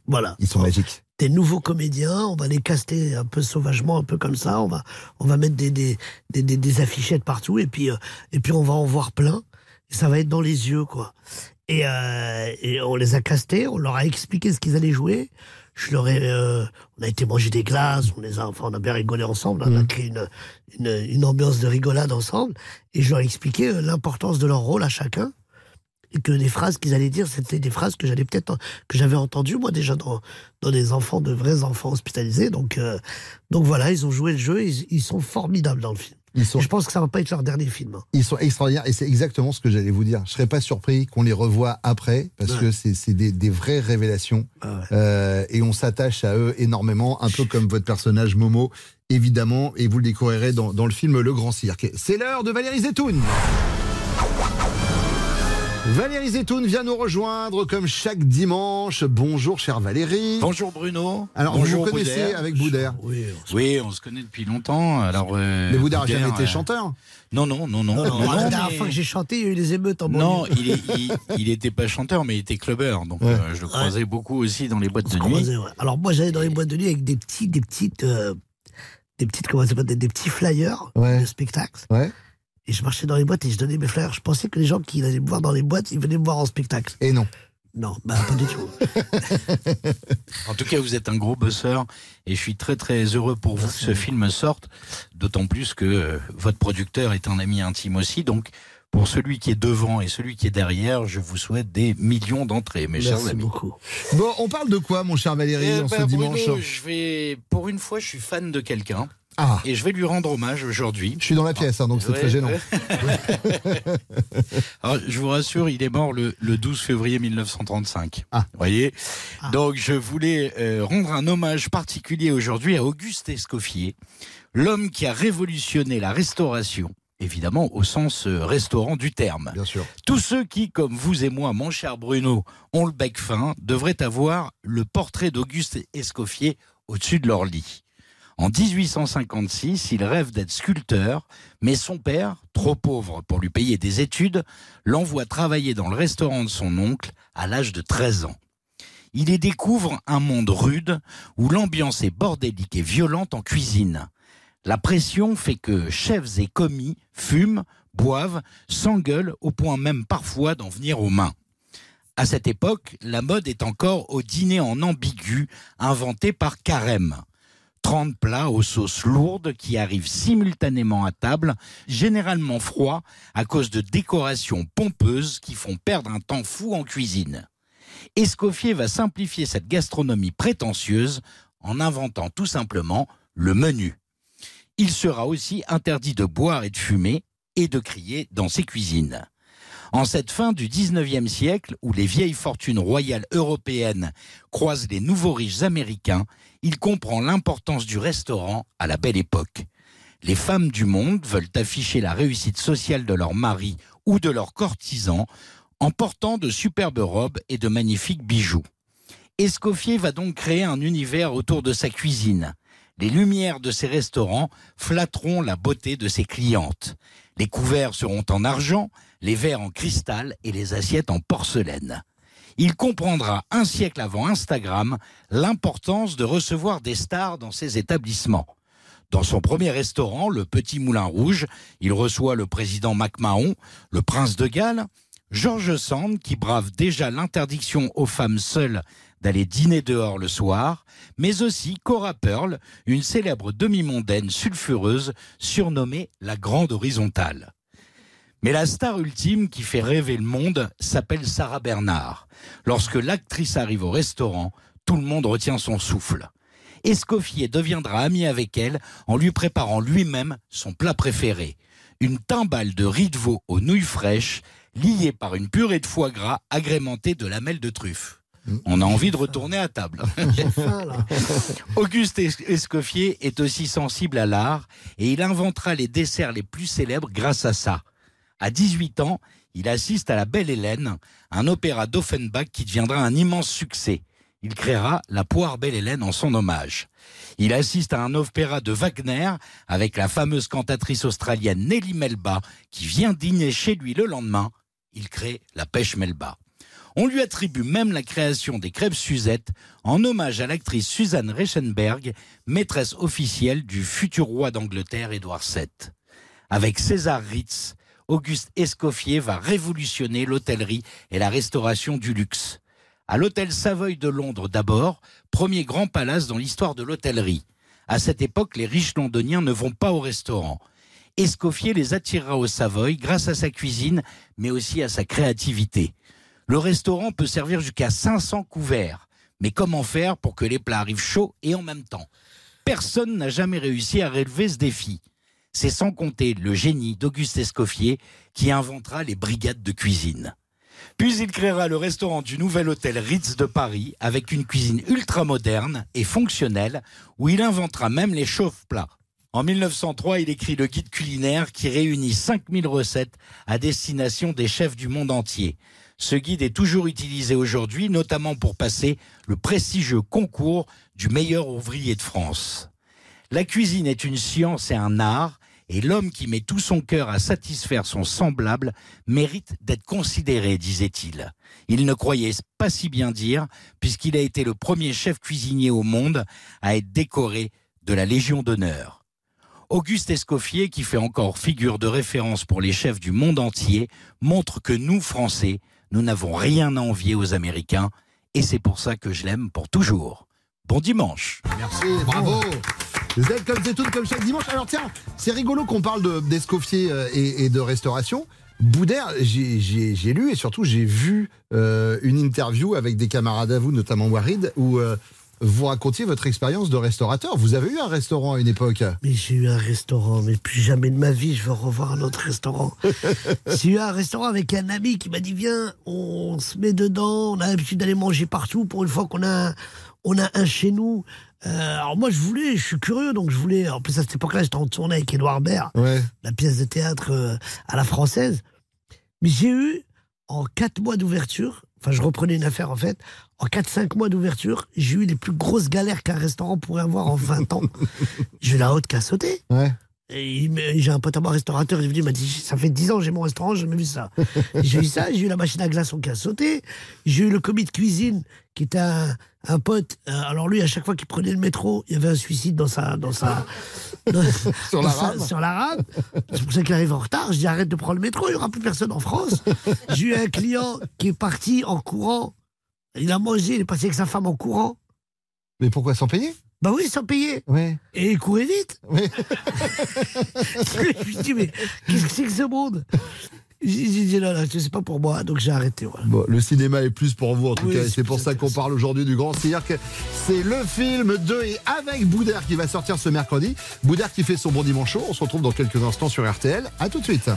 Voilà. Ils sont magiques. Des nouveaux comédiens, on va les caster un peu sauvagement, un peu comme ça. On va, on va mettre des, des, des, des- des affichettes partout et puis, euh, et puis on va en voir plein. Et ça va être dans les yeux, quoi. Et, euh, et on les a castés, on leur a expliqué ce qu'ils allaient jouer. Je leur ai, euh, on a été manger des glaces, on les a, enfin, on a bien rigolé ensemble, on a créé une, une, une ambiance de rigolade ensemble. Et je leur ai expliqué euh, l'importance de leur rôle à chacun. Et que les phrases qu'ils allaient dire, c'était des phrases que j'allais peut-être, que j'avais entendues, moi, déjà dans, dans des enfants, de vrais enfants hospitalisés. Donc, euh, donc voilà, ils ont joué le jeu, ils, ils sont formidables dans le film. Ils sont, Et je pense que ça va pas être leur dernier film. hein. ils sont extraordinaires et c'est exactement ce que j'allais vous dire. Je serais pas surpris qu'on les revoie après parce Ouais. que c'est c'est des, des vraies révélations Ah ouais. Euh, et on s'attache à eux énormément, un peu comme votre personnage Momo, évidemment, et vous le découvrirez dans, dans le film Le Grand Cirque. C'est l'heure de Valérie Zetoun. Valérie Zetoun vient nous rejoindre comme chaque dimanche. Bonjour, chère Valérie. Bonjour Bruno. Alors, Bonjour vous vous connaissez Boudère. avec Boudère? Oui, Oui, on se connaît depuis longtemps. Alors, euh, Mais Boudère n'a jamais été euh, chanteur. Non, non, non, non. Non, non, non, la non, dernière mais- fois que j'ai chanté, il y a eu les émeutes en Non, banlieue. il, est- il, il était pas chanteur, mais il était clubbeur. Donc, Ouais. euh, je le croisais beaucoup aussi dans les boîtes On de nuit. croisait, ouais. Alors moi j'allais dans les boîtes de nuit avec des petits, des petites, euh, des petites comment ça s'appelle, des, petits flyers Ouais. de spectacle. Ouais. Et je marchais dans les boîtes et je donnais mes flyers. Je pensais que les gens qui allaient me voir dans les boîtes, ils venaient me voir en spectacle. Et non. Non, bah pas du tout. En tout cas, vous êtes un gros bosseur et je suis très très heureux pour vous que ce film sorte. D'autant plus que euh, votre producteur est un ami intime aussi. Donc, pour celui qui est devant et celui qui est derrière, je vous souhaite des millions d'entrées, mes chers Merci amis. beaucoup. Bon, on parle de quoi, mon cher Valérie, Eh en ben, ce dimanche je vais, pour une fois, je suis fan de quelqu'un. Ah. Et je vais lui rendre hommage aujourd'hui. Je suis dans la pièce, hein, donc c'est Ouais, très gênant. ouais. Alors, *laughs* je vous rassure, il est mort le, le 12 février 1935. Ah. Vous voyez Donc, je voulais euh, rendre un hommage particulier aujourd'hui à Auguste Escoffier, l'homme qui a révolutionné la restauration. Évidemment, au sens euh, restaurant du terme. Bien sûr. Tous ceux qui, comme vous et moi, mon cher Bruno, ont le bec fin, devraient avoir le portrait d'Auguste Escoffier au-dessus de leur lit. En 1856, il rêve d'être sculpteur, mais son père, trop pauvre pour lui payer des études, l'envoie travailler dans le restaurant de son oncle à l'âge de 13 ans. Il y découvre un monde rude où l'ambiance est bordélique et violente en cuisine. La pression fait que chefs et commis fument, boivent, s'engueulent au point même parfois d'en venir aux mains. À cette époque, la mode est encore au dîner en ambigu inventé par Carême. 30 plats aux sauces lourdes qui arrivent simultanément à table, généralement froids à cause de décorations pompeuses qui font perdre un temps fou en cuisine. Escoffier va simplifier cette gastronomie prétentieuse en inventant tout simplement le menu. Il sera aussi interdit de boire et de fumer et de crier dans ses cuisines. En cette fin du 19e siècle, où les vieilles fortunes royales européennes croisent les nouveaux riches américains, il comprend l'importance du restaurant à la belle époque. Les femmes du monde veulent afficher la réussite sociale de leur mari ou de leurs courtisans en portant de superbes robes et de magnifiques bijoux. Escoffier va donc créer un univers autour de sa cuisine. Les lumières de ses restaurants flatteront la beauté de ses clientes. Les couverts seront en argent, les verres en cristal et les assiettes en porcelaine. Il comprendra un siècle avant Instagram l'importance de recevoir des stars dans ses établissements. Dans son premier restaurant, le Petit Moulin Rouge, il reçoit le président MacMahon, le prince de Galles, George Sand, qui brave déjà l'interdiction aux femmes seules d'aller dîner dehors le soir, mais aussi Cora Pearl, une célèbre demi-mondaine sulfureuse surnommée la Grande Horizontale. Mais la star ultime qui fait rêver le monde s'appelle Sarah Bernard. Lorsque l'actrice arrive au restaurant, tout le monde retient son souffle. Escoffier deviendra ami avec elle en lui préparant lui-même son plat préféré. Une timbale de riz de veau aux nouilles fraîches, liée par une purée de foie gras agrémentée de lamelles de truffe. On a envie de retourner à table. *laughs* *laughs* Auguste Es- Escoffier est aussi sensible à l'art et il inventera les desserts les plus célèbres grâce à ça. À 18 ans, il assiste à La Belle Hélène, un opéra d'Offenbach qui deviendra un immense succès. Il créera la poire Belle Hélène en son hommage. Il assiste à un opéra de Wagner avec la fameuse cantatrice australienne Nelly Melba qui vient dîner chez lui le lendemain. Il crée la pêche Melba. On lui attribue même la création des crêpes Suzette en hommage à l'actrice Suzanne Reichenberg, maîtresse officielle du futur roi d'Angleterre Édouard VII. Avec César Ritz, Auguste Escoffier va révolutionner l'hôtellerie et la restauration du luxe. À l'hôtel Savoy de Londres d'abord, premier grand palace dans l'histoire de l'hôtellerie. À cette époque, les riches londoniens ne vont pas au restaurant. Escoffier les attirera au Savoy grâce à sa cuisine, mais aussi à sa créativité. Le restaurant peut servir jusqu'à 500 couverts. Mais comment faire pour que les plats arrivent chauds et en même temps? Personne n'a jamais réussi à relever ce défi. C'est sans compter le génie d'Auguste Escoffier qui inventera les brigades de cuisine. Puis il créera le restaurant du nouvel hôtel Ritz de Paris avec une cuisine ultra moderne et fonctionnelle où il inventera même les chauffe-plats. En 1903, il écrit le guide culinaire qui réunit 5000 recettes à destination des chefs du monde entier. Ce guide est toujours utilisé aujourd'hui, notamment pour passer le prestigieux concours du meilleur ouvrier de France. La cuisine est une science et un art, et l'homme qui met tout son cœur à satisfaire son semblable mérite d'être considéré, disait-il. Il ne croyait pas si bien dire, puisqu'il a été le premier chef cuisinier au monde à être décoré de la Légion d'honneur. Auguste Escoffier, qui fait encore figure de référence pour les chefs du monde entier, montre que nous, Français, nous n'avons rien à envier aux Américains, et c'est pour ça que je l'aime pour toujours. Bon dimanche. Merci, bravo. Z comme c'est tout comme chaque dimanche. Alors tiens, c'est rigolo qu'on parle de- d'Escoffier euh, et, et de restauration. Boudère, j'ai- lu et surtout j'ai vu euh, une interview avec des camarades à vous, notamment Warid, où euh, vous racontiez votre expérience de restaurateur. Vous avez eu un restaurant à une époque? Mais j'ai eu un restaurant, mais plus jamais de ma vie, je veux revoir un autre restaurant. *laughs* j'ai eu un restaurant avec un ami qui m'a dit Viens, on se met dedans, on a l'habitude d'aller manger partout pour une fois qu'on a, on a un chez nous. Euh, alors moi, je voulais, je suis curieux, donc je voulais. En plus, à cette époque-là, j'étais en tournée avec Édouard Baird, Ouais. la pièce de théâtre euh, à la française. Mais j'ai eu, en quatre mois d'ouverture, enfin, je reprenais une affaire en fait, en 4-5 mois d'ouverture, j'ai eu les plus grosses galères qu'un restaurant pourrait avoir en 20 ans. *laughs* j'ai eu la haute qui a sauté. Ouais. J'ai un pote à moi restaurateur, il est venu, il m'a dit Ça fait 10 ans, j'ai mon restaurant, j'ai jamais vu ça. *laughs* j'ai eu ça, j'ai eu la machine à glaçons qui a sauté, j'ai eu le commis de cuisine qui était un, un pote. Euh, alors lui, à chaque fois qu'il prenait le métro, il y avait un suicide dans sa. Dans sa *laughs* dans- Sur la dans sa- rame. sur la rame. C'est pour ça qu'il arrive en retard. Je dis Arrête de prendre le métro, il n'y aura plus personne en France. *laughs* j'ai eu un client qui est parti en courant. Il a mangé, il est passé avec sa femme en courant. Mais pourquoi sans payer? Bah oui, sans payer. Ouais. Et il courait vite. Oui. *laughs* je me suis dit, mais qu'est-ce que c'est que ce monde? J'ai dit, non, non, c'est pas pour moi, donc j'ai arrêté. voilà. Bon, le cinéma est plus pour vous en tout Oui, cas, et c'est pour ça qu'on parle aujourd'hui du Grand Cirque. C'est le film de et avec Boudère qui va sortir ce mercredi. Boudère qui fait son bon dimanche chaud. On se retrouve dans quelques instants sur RTL. À tout de suite.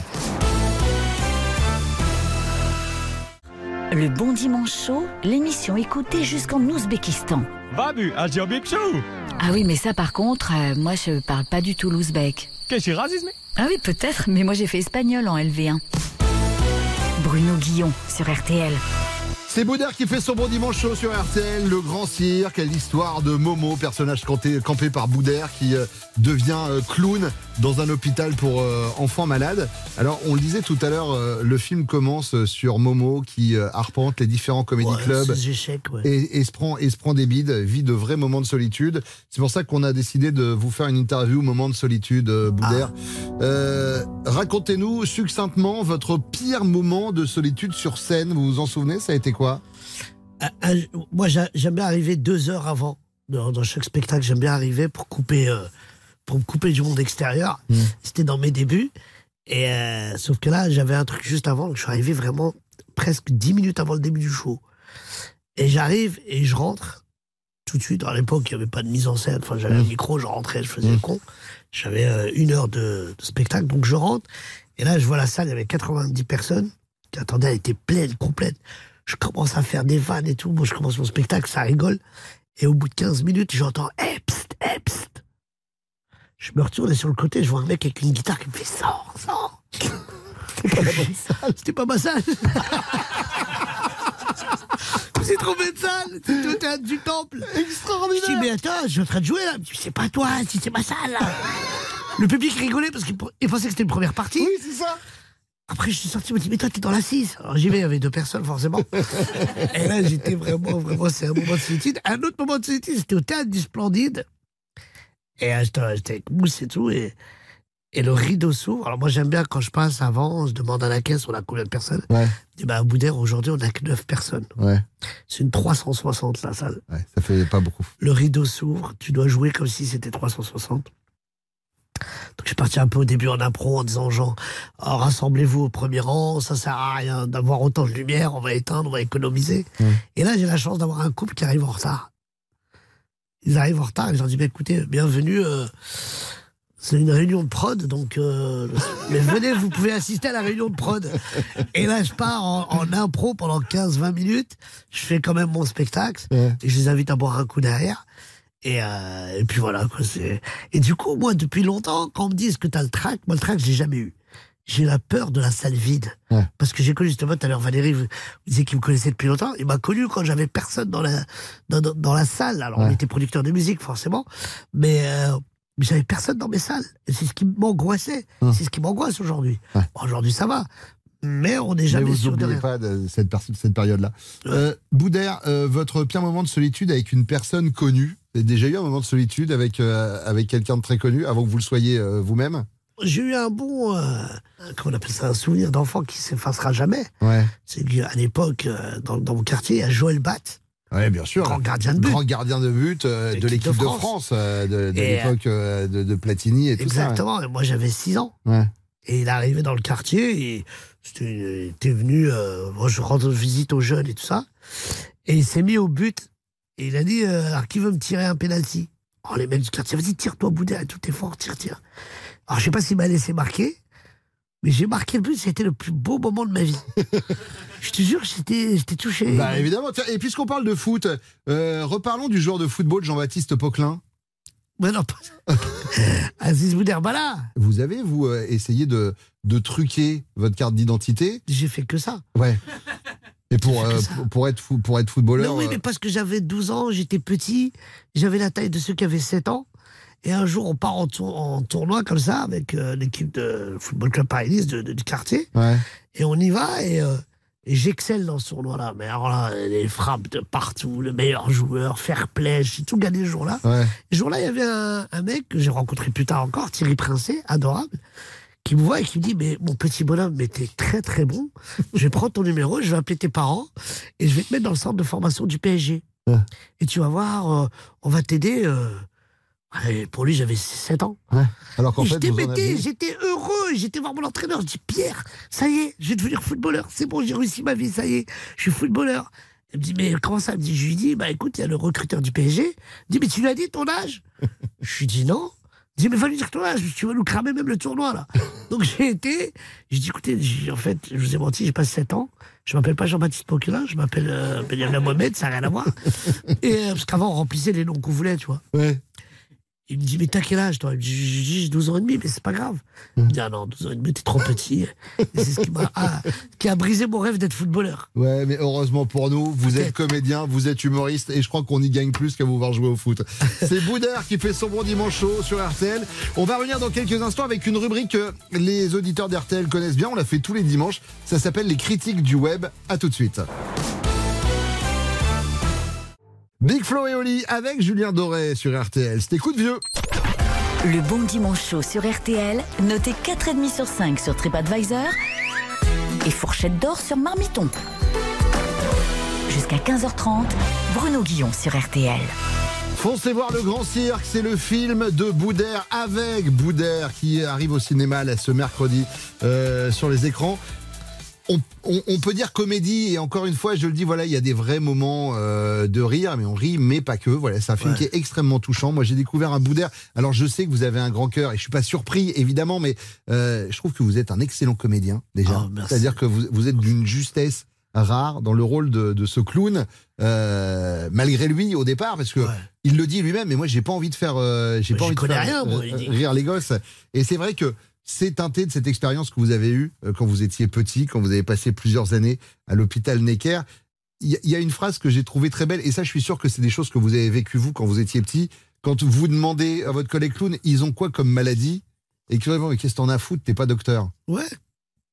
Le Bon Dimanche Chaud, l'émission écoutée jusqu'en Ouzbékistan. Babu, Ah oui, mais ça par contre, euh, moi je parle pas du tout l'ouzbek. Qu'est-ce que racisme? Ah oui, peut-être, mais moi j'ai fait espagnol en LV1. Bruno Guillon sur RTL. C'est Boudère qui fait son bon dimanche chaud sur RTL, le grand cirque, l'histoire de Momo, personnage campé, campé par Boudère qui euh, devient euh, clown dans un hôpital pour euh, enfants malades. Alors on le disait tout à l'heure, euh, le film commence euh, sur Momo qui euh, arpente les différents comédie Ouais, clubs échecs, ouais. et, et se prend, et se prend des bides, vit de vrais moments de solitude. C'est pour ça qu'on a décidé de vous faire une interview moment de solitude, Boudère. Euh, Racontez-nous succinctement votre pire moment de solitude sur scène. Vous vous en souvenez Ça a été quoi? Un- un- moi, j'a- j'aime bien arriver deux heures avant. Dans, dans chaque spectacle, j'aime bien arriver pour couper, pour me couper du monde extérieur. C'était dans mes débuts. Et euh, sauf que là, j'avais un truc juste avant. donc je suis arrivé vraiment presque dix minutes avant le début du show. Et j'arrive et je rentre tout de suite. À l'époque, il n'y avait pas de mise en scène. Enfin, j'avais un micro, je rentrais, je faisais le con. J'avais euh, une heure de, de spectacle, donc je rentre. Et là, je vois la salle, il y avait 90 personnes qui attendaient, elle était pleine, complète. Je commence à faire des vannes et tout. Moi, je commence mon spectacle, ça rigole. Et au bout de 15 minutes, j'entends psst, eh, psst. Je me retourne et sur le côté, je vois un mec avec une guitare qui me fait Sors, sors C'était pas ma salle Vous êtes trompé de salle C'était au théâtre du Temple Extraordinaire Je dis, mais attends, je suis en train de jouer là. Je dis, C'est pas toi, si c'est ma salle là Le public rigolait parce qu'il il pensait que c'était une première partie. Oui, c'est ça après, je suis sorti, je me dis, mais toi, t'es dans la 6. Alors, j'y vais, il y avait deux personnes, forcément. Et là, j'étais vraiment, vraiment, c'est un moment de solitude. Un autre moment de solitude, c'était au théâtre du Splendide. Et j'étais j'étais avec Mousse et tout, et, et le rideau s'ouvre. Alors, moi, j'aime bien quand je passe avant, je demande à la caisse, on a combien de personnes Ouais. Je dis, bah, à Boudère, aujourd'hui, on a que 9 personnes. Ouais. C'est une 360, la salle. Ouais, ça fait pas beaucoup. Le rideau s'ouvre, tu dois jouer comme si c'était 360. Donc je suis parti un peu au début en impro en disant aux gens oh, rassemblez-vous au premier rang, ça sert à rien d'avoir autant de lumière, on va éteindre, on va économiser. Et là j'ai la chance d'avoir un couple qui arrive en retard. Ils arrivent en retard et je leur dis bah, écoutez, bienvenue, euh, c'est une réunion de prod, donc euh, *laughs* mais venez, vous pouvez assister à la réunion de prod. Et là je pars en, en impro pendant 15-20 minutes, je fais quand même mon spectacle et je les invite à boire un coup derrière. Et, euh, et puis voilà, quoi. c'est- Et du coup, moi, depuis longtemps, quand on me dit que t'as le trac, moi, le trac, j'ai jamais eu. J'ai la peur de la salle vide. Parce que j'ai connu justement tout à l'heure Valérie, vous, vous disiez qu'il me connaissait depuis longtemps. Il m'a connu quand j'avais personne dans la, dans, dans- dans la salle. Alors, on était producteur de musique, forcément. Mais, euh, mais j'avais personne dans mes salles. C'est ce qui m'angoissait. C'est ce qui m'angoisse aujourd'hui. Bon, aujourd'hui, ça va. Mais on n'est Mais jamais vous sûr de rien. pas de cette, période-là. Euh, Boudère, euh, votre pire moment de solitude avec une personne connue? Vous avez déjà eu un moment de solitude avec, euh, avec quelqu'un de très connu avant que vous le soyez vous-même? J'ai eu un bon, euh, comment on appelle ça, un souvenir d'enfant qui s'effacera jamais. Ouais. C'est qu'à l'époque, euh, dans, dans mon quartier, il y a Joël Batt. Oui, bien sûr. Grand gardien de but. Grand gardien de but euh, de l'équipe de France, euh, de, l'époque de, de Platini et tout Exactement. Et moi, j'avais 6 ans. ça. Ouais. Et il est arrivé dans le quartier et il était venu, moi je rendre visite aux jeunes et tout ça. Et il s'est mis au but. Et il a dit, alors qui veut me tirer un penalty? Oh, les mecs du quartier, vas-y, tire-toi, Boudin, tout est fort, tire, tire. Alors, je sais pas s'il m'a laissé marquer, mais j'ai marqué le but, c'était le plus beau moment de ma vie. *laughs* je te jure, j'étais touché. Bah évidemment. Et puisqu'on parle de foot, euh, reparlons du joueur de football Jean-Baptiste Poquelin. Mais non, pas... *laughs* Aziz Bouderbala. Vous avez, vous, euh, essayé de, de truquer votre carte d'identité? J'ai fait que ça. Ouais. Et pour, euh, pour- être fou- pour être footballeur. Non, oui, mais parce que j'avais 12 ans, j'étais petit, j'avais la taille de ceux qui avaient 7 ans. Et un jour, on part en, tour- en tournoi comme ça avec euh, l'équipe de Football Club Paris de, de- du quartier. Ouais. Et on y va et, euh, et j'excelle dans ce tournoi-là. Mais alors là, les frappes de partout, le meilleur joueur, fair play, j'ai tout gagné ce jour-là. Ouais. Ce jour-là, il y avait un, un mec que j'ai rencontré plus tard encore, Thierry Princet, adorable, qui me voit et qui me dit Mais mon petit bonhomme, mais t'es très très bon. *laughs* Je vais prendre ton numéro, je vais appeler tes parents et je vais te mettre dans le centre de formation du PSG. Ouais. Et tu vas voir, euh, on va t'aider. euh. Et pour lui, j'avais 7 ans. Ouais. Alors qu'en fait, j'étais j'étais heureux, j'étais voir mon entraîneur, je dis Pierre, ça y est, je vais devenir footballeur, c'est bon, j'ai réussi ma vie, ça y est, je suis footballeur. Il me dit, mais comment ça? Me dit, Je lui dis, bah écoute, il y a le recruteur du PSG. Il me dit, mais tu lui as dit ton âge? *laughs* Je lui dis non. Il dit, mais va lui dire ton âge, tu vas nous cramer même le tournoi là. *laughs* Donc j'ai été, j'ai dit, écoutez, en fait, je vous ai menti, j'ai pas 7 ans, je m'appelle pas Jean-Baptiste Poquelin, je m'appelle euh, Benjamin Mohamed, ça n'a rien à voir. *laughs* Et, euh, parce qu'avant, on remplissait les noms qu'on voulait, tu vois. Ouais. Il me dit, mais t'as quel âge, toi? Il me dit, J'ai- j'ai 12 ans et demi, mais c'est pas grave. Il me dit, ah non, 12 ans et demi, t'es trop petit. Et c'est ce qui, m'a, ah, qui a brisé mon rêve d'être footballeur. Ouais, mais heureusement pour nous, vous êtes comédien, vous êtes humoriste, et je crois qu'on y gagne plus qu'à vous voir jouer au foot. C'est *laughs* Boudère qui fait son bon dimanche chaud sur RTL. On va revenir dans quelques instants avec une rubrique que les auditeurs d'RTL connaissent bien. On l'a fait tous les dimanches. Ça s'appelle les critiques du web. À tout de suite. Big Flo et Oli avec Julien Doré sur RTL. C'était coup de vieux. Le bon dimanche chaud sur RTL, noté 4,5 sur 5 sur TripAdvisor et fourchette d'or sur Marmiton. Jusqu'à 15h30, Bruno Guillon sur RTL. Foncez voir le Grand Cirque, c'est le film de Boudère avec Boudère qui arrive au cinéma là, ce mercredi euh, sur les écrans. On, on- on peut dire comédie et encore une fois je le dis voilà il y a des vrais moments euh, de rire mais on rit mais pas que voilà c'est un film Ouais. qui est extrêmement touchant moi j'ai découvert un Boudère alors je sais que vous avez un grand cœur et je suis pas surpris évidemment mais euh, je trouve que vous êtes un excellent comédien déjà Oh, merci. c'est à dire que vous, vous êtes d'une justesse rare dans le rôle de, de ce clown euh, malgré lui au départ parce que Ouais. il le dit lui-même, mais moi j'ai pas envie de faire, j'ai pas envie de faire rien, moi, rire les gosses. Et c'est vrai que c'est teinté de cette expérience que vous avez eue euh, quand vous étiez petit, quand vous avez passé plusieurs années à l'hôpital Necker. Il y, a- une phrase que j'ai trouvée très belle, et ça je suis sûr que c'est des choses que vous avez vécues vous quand vous étiez petit. Quand vous demandez à votre collègue clown, ils ont quoi comme maladie? Et que mais qu'est-ce que t'en as à foutre T'es pas docteur? Ouais.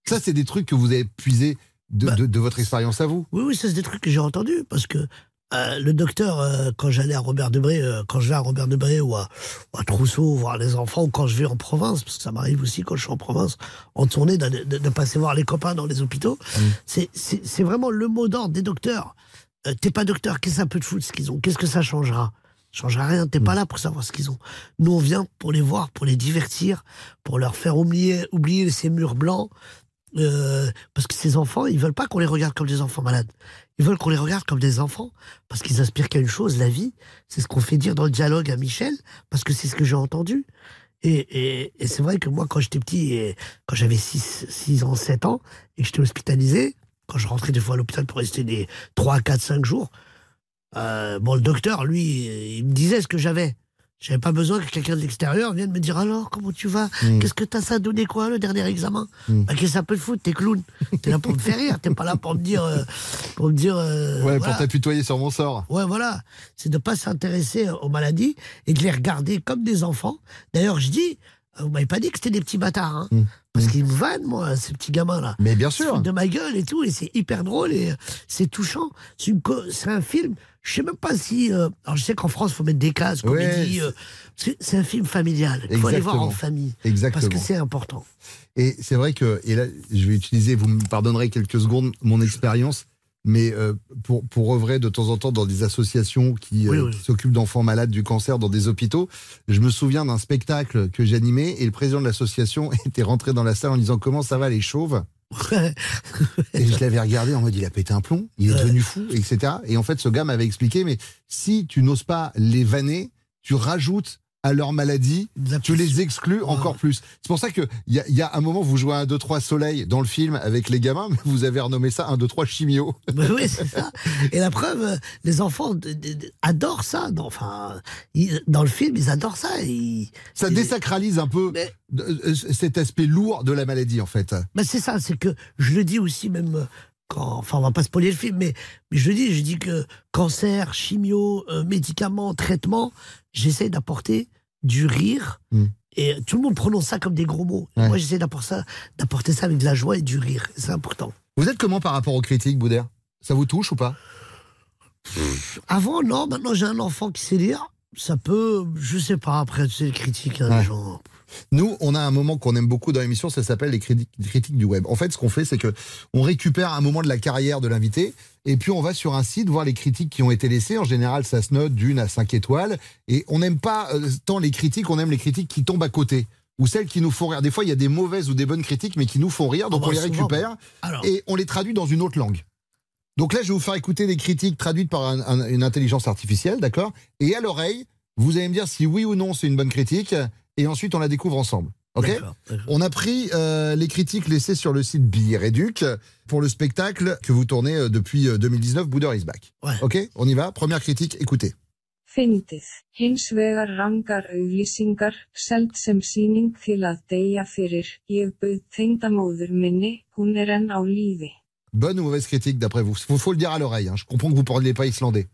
Ça c'est des trucs que vous avez puisés de, Bah. de- de votre expérience à vous. Oui, oui, ça c'est des trucs que j'ai entendus parce que euh, le docteur, euh, quand j'allais à Robert Debré, euh, quand je vais à Robert Debré ou à, ou à Trousseau voir les enfants, ou quand je vais en province, parce que ça m'arrive aussi quand je suis en province, en tournée, de, de- de passer voir les copains dans les hôpitaux, c'est- c'est vraiment le mot d'ordre des docteurs. Euh, T'es pas docteur, qu'est-ce que ça peut te foutre ce qu'ils ont? Qu'est-ce que ça changera? Changera rien, t'es pas là pour savoir ce qu'ils ont. Nous, on vient pour les voir, pour les divertir, pour leur faire oublier, oublier ces murs blancs, euh, parce que ces enfants, ils veulent pas qu'on les regarde comme des enfants malades. Ils veulent qu'on les regarde comme des enfants, parce qu'ils aspirent qu'à une chose, la vie. C'est ce qu'on fait dire dans le dialogue à Michel, parce que c'est ce que j'ai entendu. Et, et, c'est vrai que moi, quand j'étais petit, et quand j'avais 6, 6 ans, 7 ans, et que j'étais hospitalisé, quand je rentrais des fois à l'hôpital pour rester des 3, 4, 5 jours, euh, bon, le docteur, lui, il me disait ce que j'avais. J'avais pas besoin que quelqu'un de l'extérieur vienne me dire alors comment tu vas? Mm. Qu'est-ce que t'as ça donné quoi le dernier examen? Mm. bah, Qu'est-ce que ça peut te foutre? T'es clown. *laughs* T'es là pour me faire rire. T'es pas là pour me dire euh, pour me dire. euh, Ouais, voilà. pour t'apitoyer sur mon sort. Ouais, voilà. C'est de pas s'intéresser aux maladies et de les regarder comme des enfants. D'ailleurs, je dis, euh, vous m'avez pas dit que c'était des petits bâtards, hein. Mm. Parce qu'ils me vannent, moi, ces petits gamins-là. Mais bien sûr. de ma gueule et tout, et c'est hyper drôle et euh, c'est touchant. C'est un film. Je sais même pas si. euh, alors, je sais qu'en France, faut mettre des cases, comédie. Ouais. euh, c'est un film familial. Il faut aller voir en famille. Exactement. Parce que c'est important. Et c'est vrai que, et là, je vais utiliser, vous me pardonnerez quelques secondes, mon expérience, mais euh, pour, pour œuvrer de temps en temps dans des associations qui, euh, Oui, oui. qui s'occupent d'enfants malades du cancer dans des hôpitaux, je me souviens d'un spectacle que j'animais et le président de l'association *laughs* était rentré dans la salle en disant comment ça va les chauves? Et je l'avais regardé en mode il a pété un plomb, il est devenu fou, etc. Et en fait, ce gars m'avait expliqué, mais si tu n'oses pas les vanner, tu rajoutes à leur maladie, tu les exclus encore plus. C'est pour ça qu'il y, a- y a un moment, vous jouez à 1, 2, 3 soleil dans le film avec les gamins, mais vous avez renommé ça 1, 2, 3 chimio. *laughs* Bah oui, c'est ça. Et la preuve, euh, les enfants adorent ça. Enfin, dans le film, ils adorent ça. Ils- Ça ils- désacralise un peu euh, cet aspect lourd de la maladie, en fait. Bah, c'est ça, c'est que je le dis aussi même euh, quand, enfin on va pas spoiler le film, mais, mais je dis, je dis que cancer, chimio, euh, médicaments, traitements, j'essaie d'apporter du rire. Et tout le monde prononce ça comme des gros mots. Hmm. Ouais. Moi, j'essaie d'apporter ça, d'apporter ça avec de la joie et du rire. C'est important. Vous êtes comment par rapport aux critiques, Boudère? Ça vous touche ou pas? Avant, non. Maintenant, j'ai un enfant qui sait lire. Ça peut, je sais pas. Après, tu sais, les critiques, hein, les gens. Nous, on a un moment qu'on aime beaucoup dans l'émission, ça s'appelle les critiques, les critiques du web. En fait, ce qu'on fait, c'est que on récupère un moment de la carrière de l'invité, et puis on va sur un site voir les critiques qui ont été laissées. En général, ça se note d'une à cinq étoiles, et on n'aime pas euh, tant les critiques, on aime les critiques qui tombent à côté. Ou celles qui nous font rire. Des fois, il y a des mauvaises ou des bonnes critiques, mais qui nous font rire, donc Ah bah, on les souvent, récupère, Alors. et on les traduit dans une autre langue. Donc là, je vais vous faire écouter des critiques traduites par un- un- une intelligence artificielle, d'accord? Et à l'oreille, vous allez me dire si oui ou non c'est une bonne critique, et ensuite on la découvre ensemble. Ok. On a pris euh, les critiques laissées sur le site Billet Réduc pour le spectacle que vous tournez euh, depuis euh, 2019, Bouder is back. Ok On y va Première critique, écoutez. Fyndið. Hins vegar rangar auglýsingar, selt sem síning til að deyja fyrir. Ég bauð tengdamóður minni, hún er enn á lífi. Bonne ou mauvaise critique d'après vous? Il faut le dire à l'oreille. hein. Je comprends que vous ne parlez pas islandais.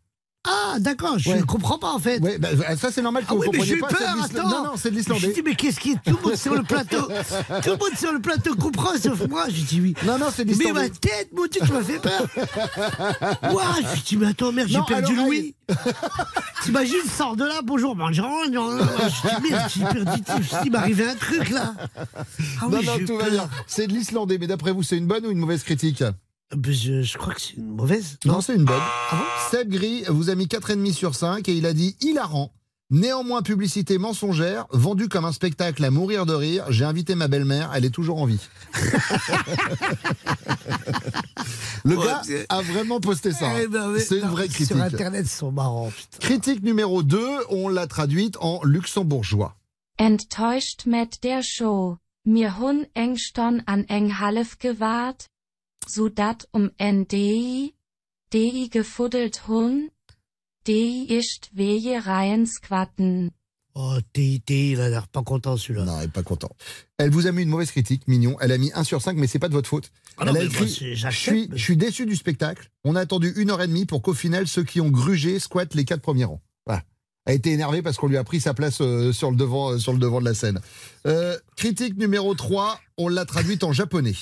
Ah, d'accord, je Ouais. ne comprends pas en fait. Ouais, bah, ça c'est normal que Ah vous oui, mais j'ai eu pas. peur, attends. Non, non, c'est de l'islandais. Je dis, mais qu'est-ce qui est tout le monde sur le plateau *laughs* Tout le monde sur le plateau comprend sauf moi. Je dis oui. Non, non, c'est de Mais l'islandais. ma tête, mon Dieu, tu m'as fait peur. *laughs* Ouah, je dis, mais attends, merde, j'ai perdu Louis. *laughs* T'imagines, sors de là, bonjour, bonjour. Je dis, merde, j'ai perdu. Il arrivé un truc là. Ah non, oui, non, tout va bien. C'est de l'islandais, mais d'après vous, c'est une bonne ou une mauvaise critique? Je, je crois que c'est une mauvaise. Non, c'est une bonne. Ah Seb Gris vous a mis 4,5 sur 5 et il a dit hilarant. Néanmoins, publicité mensongère, vendue comme un spectacle à mourir de rire. J'ai invité ma belle-mère, elle est toujours en vie. *laughs* Le Ouais, gars a vraiment posté ça. hein. Eh ben, c'est une vraie critique. Sur Internet, ils sont marrants. putain. Critique numéro 2, on l'a traduite en luxembourgeois. Enttäuscht mit der Show. Mir hun engston an eng half gewahrt. Zodat um NDI. DI gefuddelt hun. DI ist weje reien squatten. Oh, TIT, il a l'air pas content celui-là. Non, elle est pas content. Elle vous a mis une mauvaise critique, mignon. Elle a mis 1 sur 5, mais c'est pas de votre faute. Ah non, Elle a mais moi, écrit Je suis, mais- je suis déçu du spectacle. On a attendu une heure et demie pour qu'au final, ceux qui ont grugé squattent les quatre premiers rangs. Voilà. Elle a été énervée parce qu'on lui a pris sa place euh, sur, le devant, euh, sur le devant de la scène. Euh, critique numéro 3, on l'a traduite en japonais.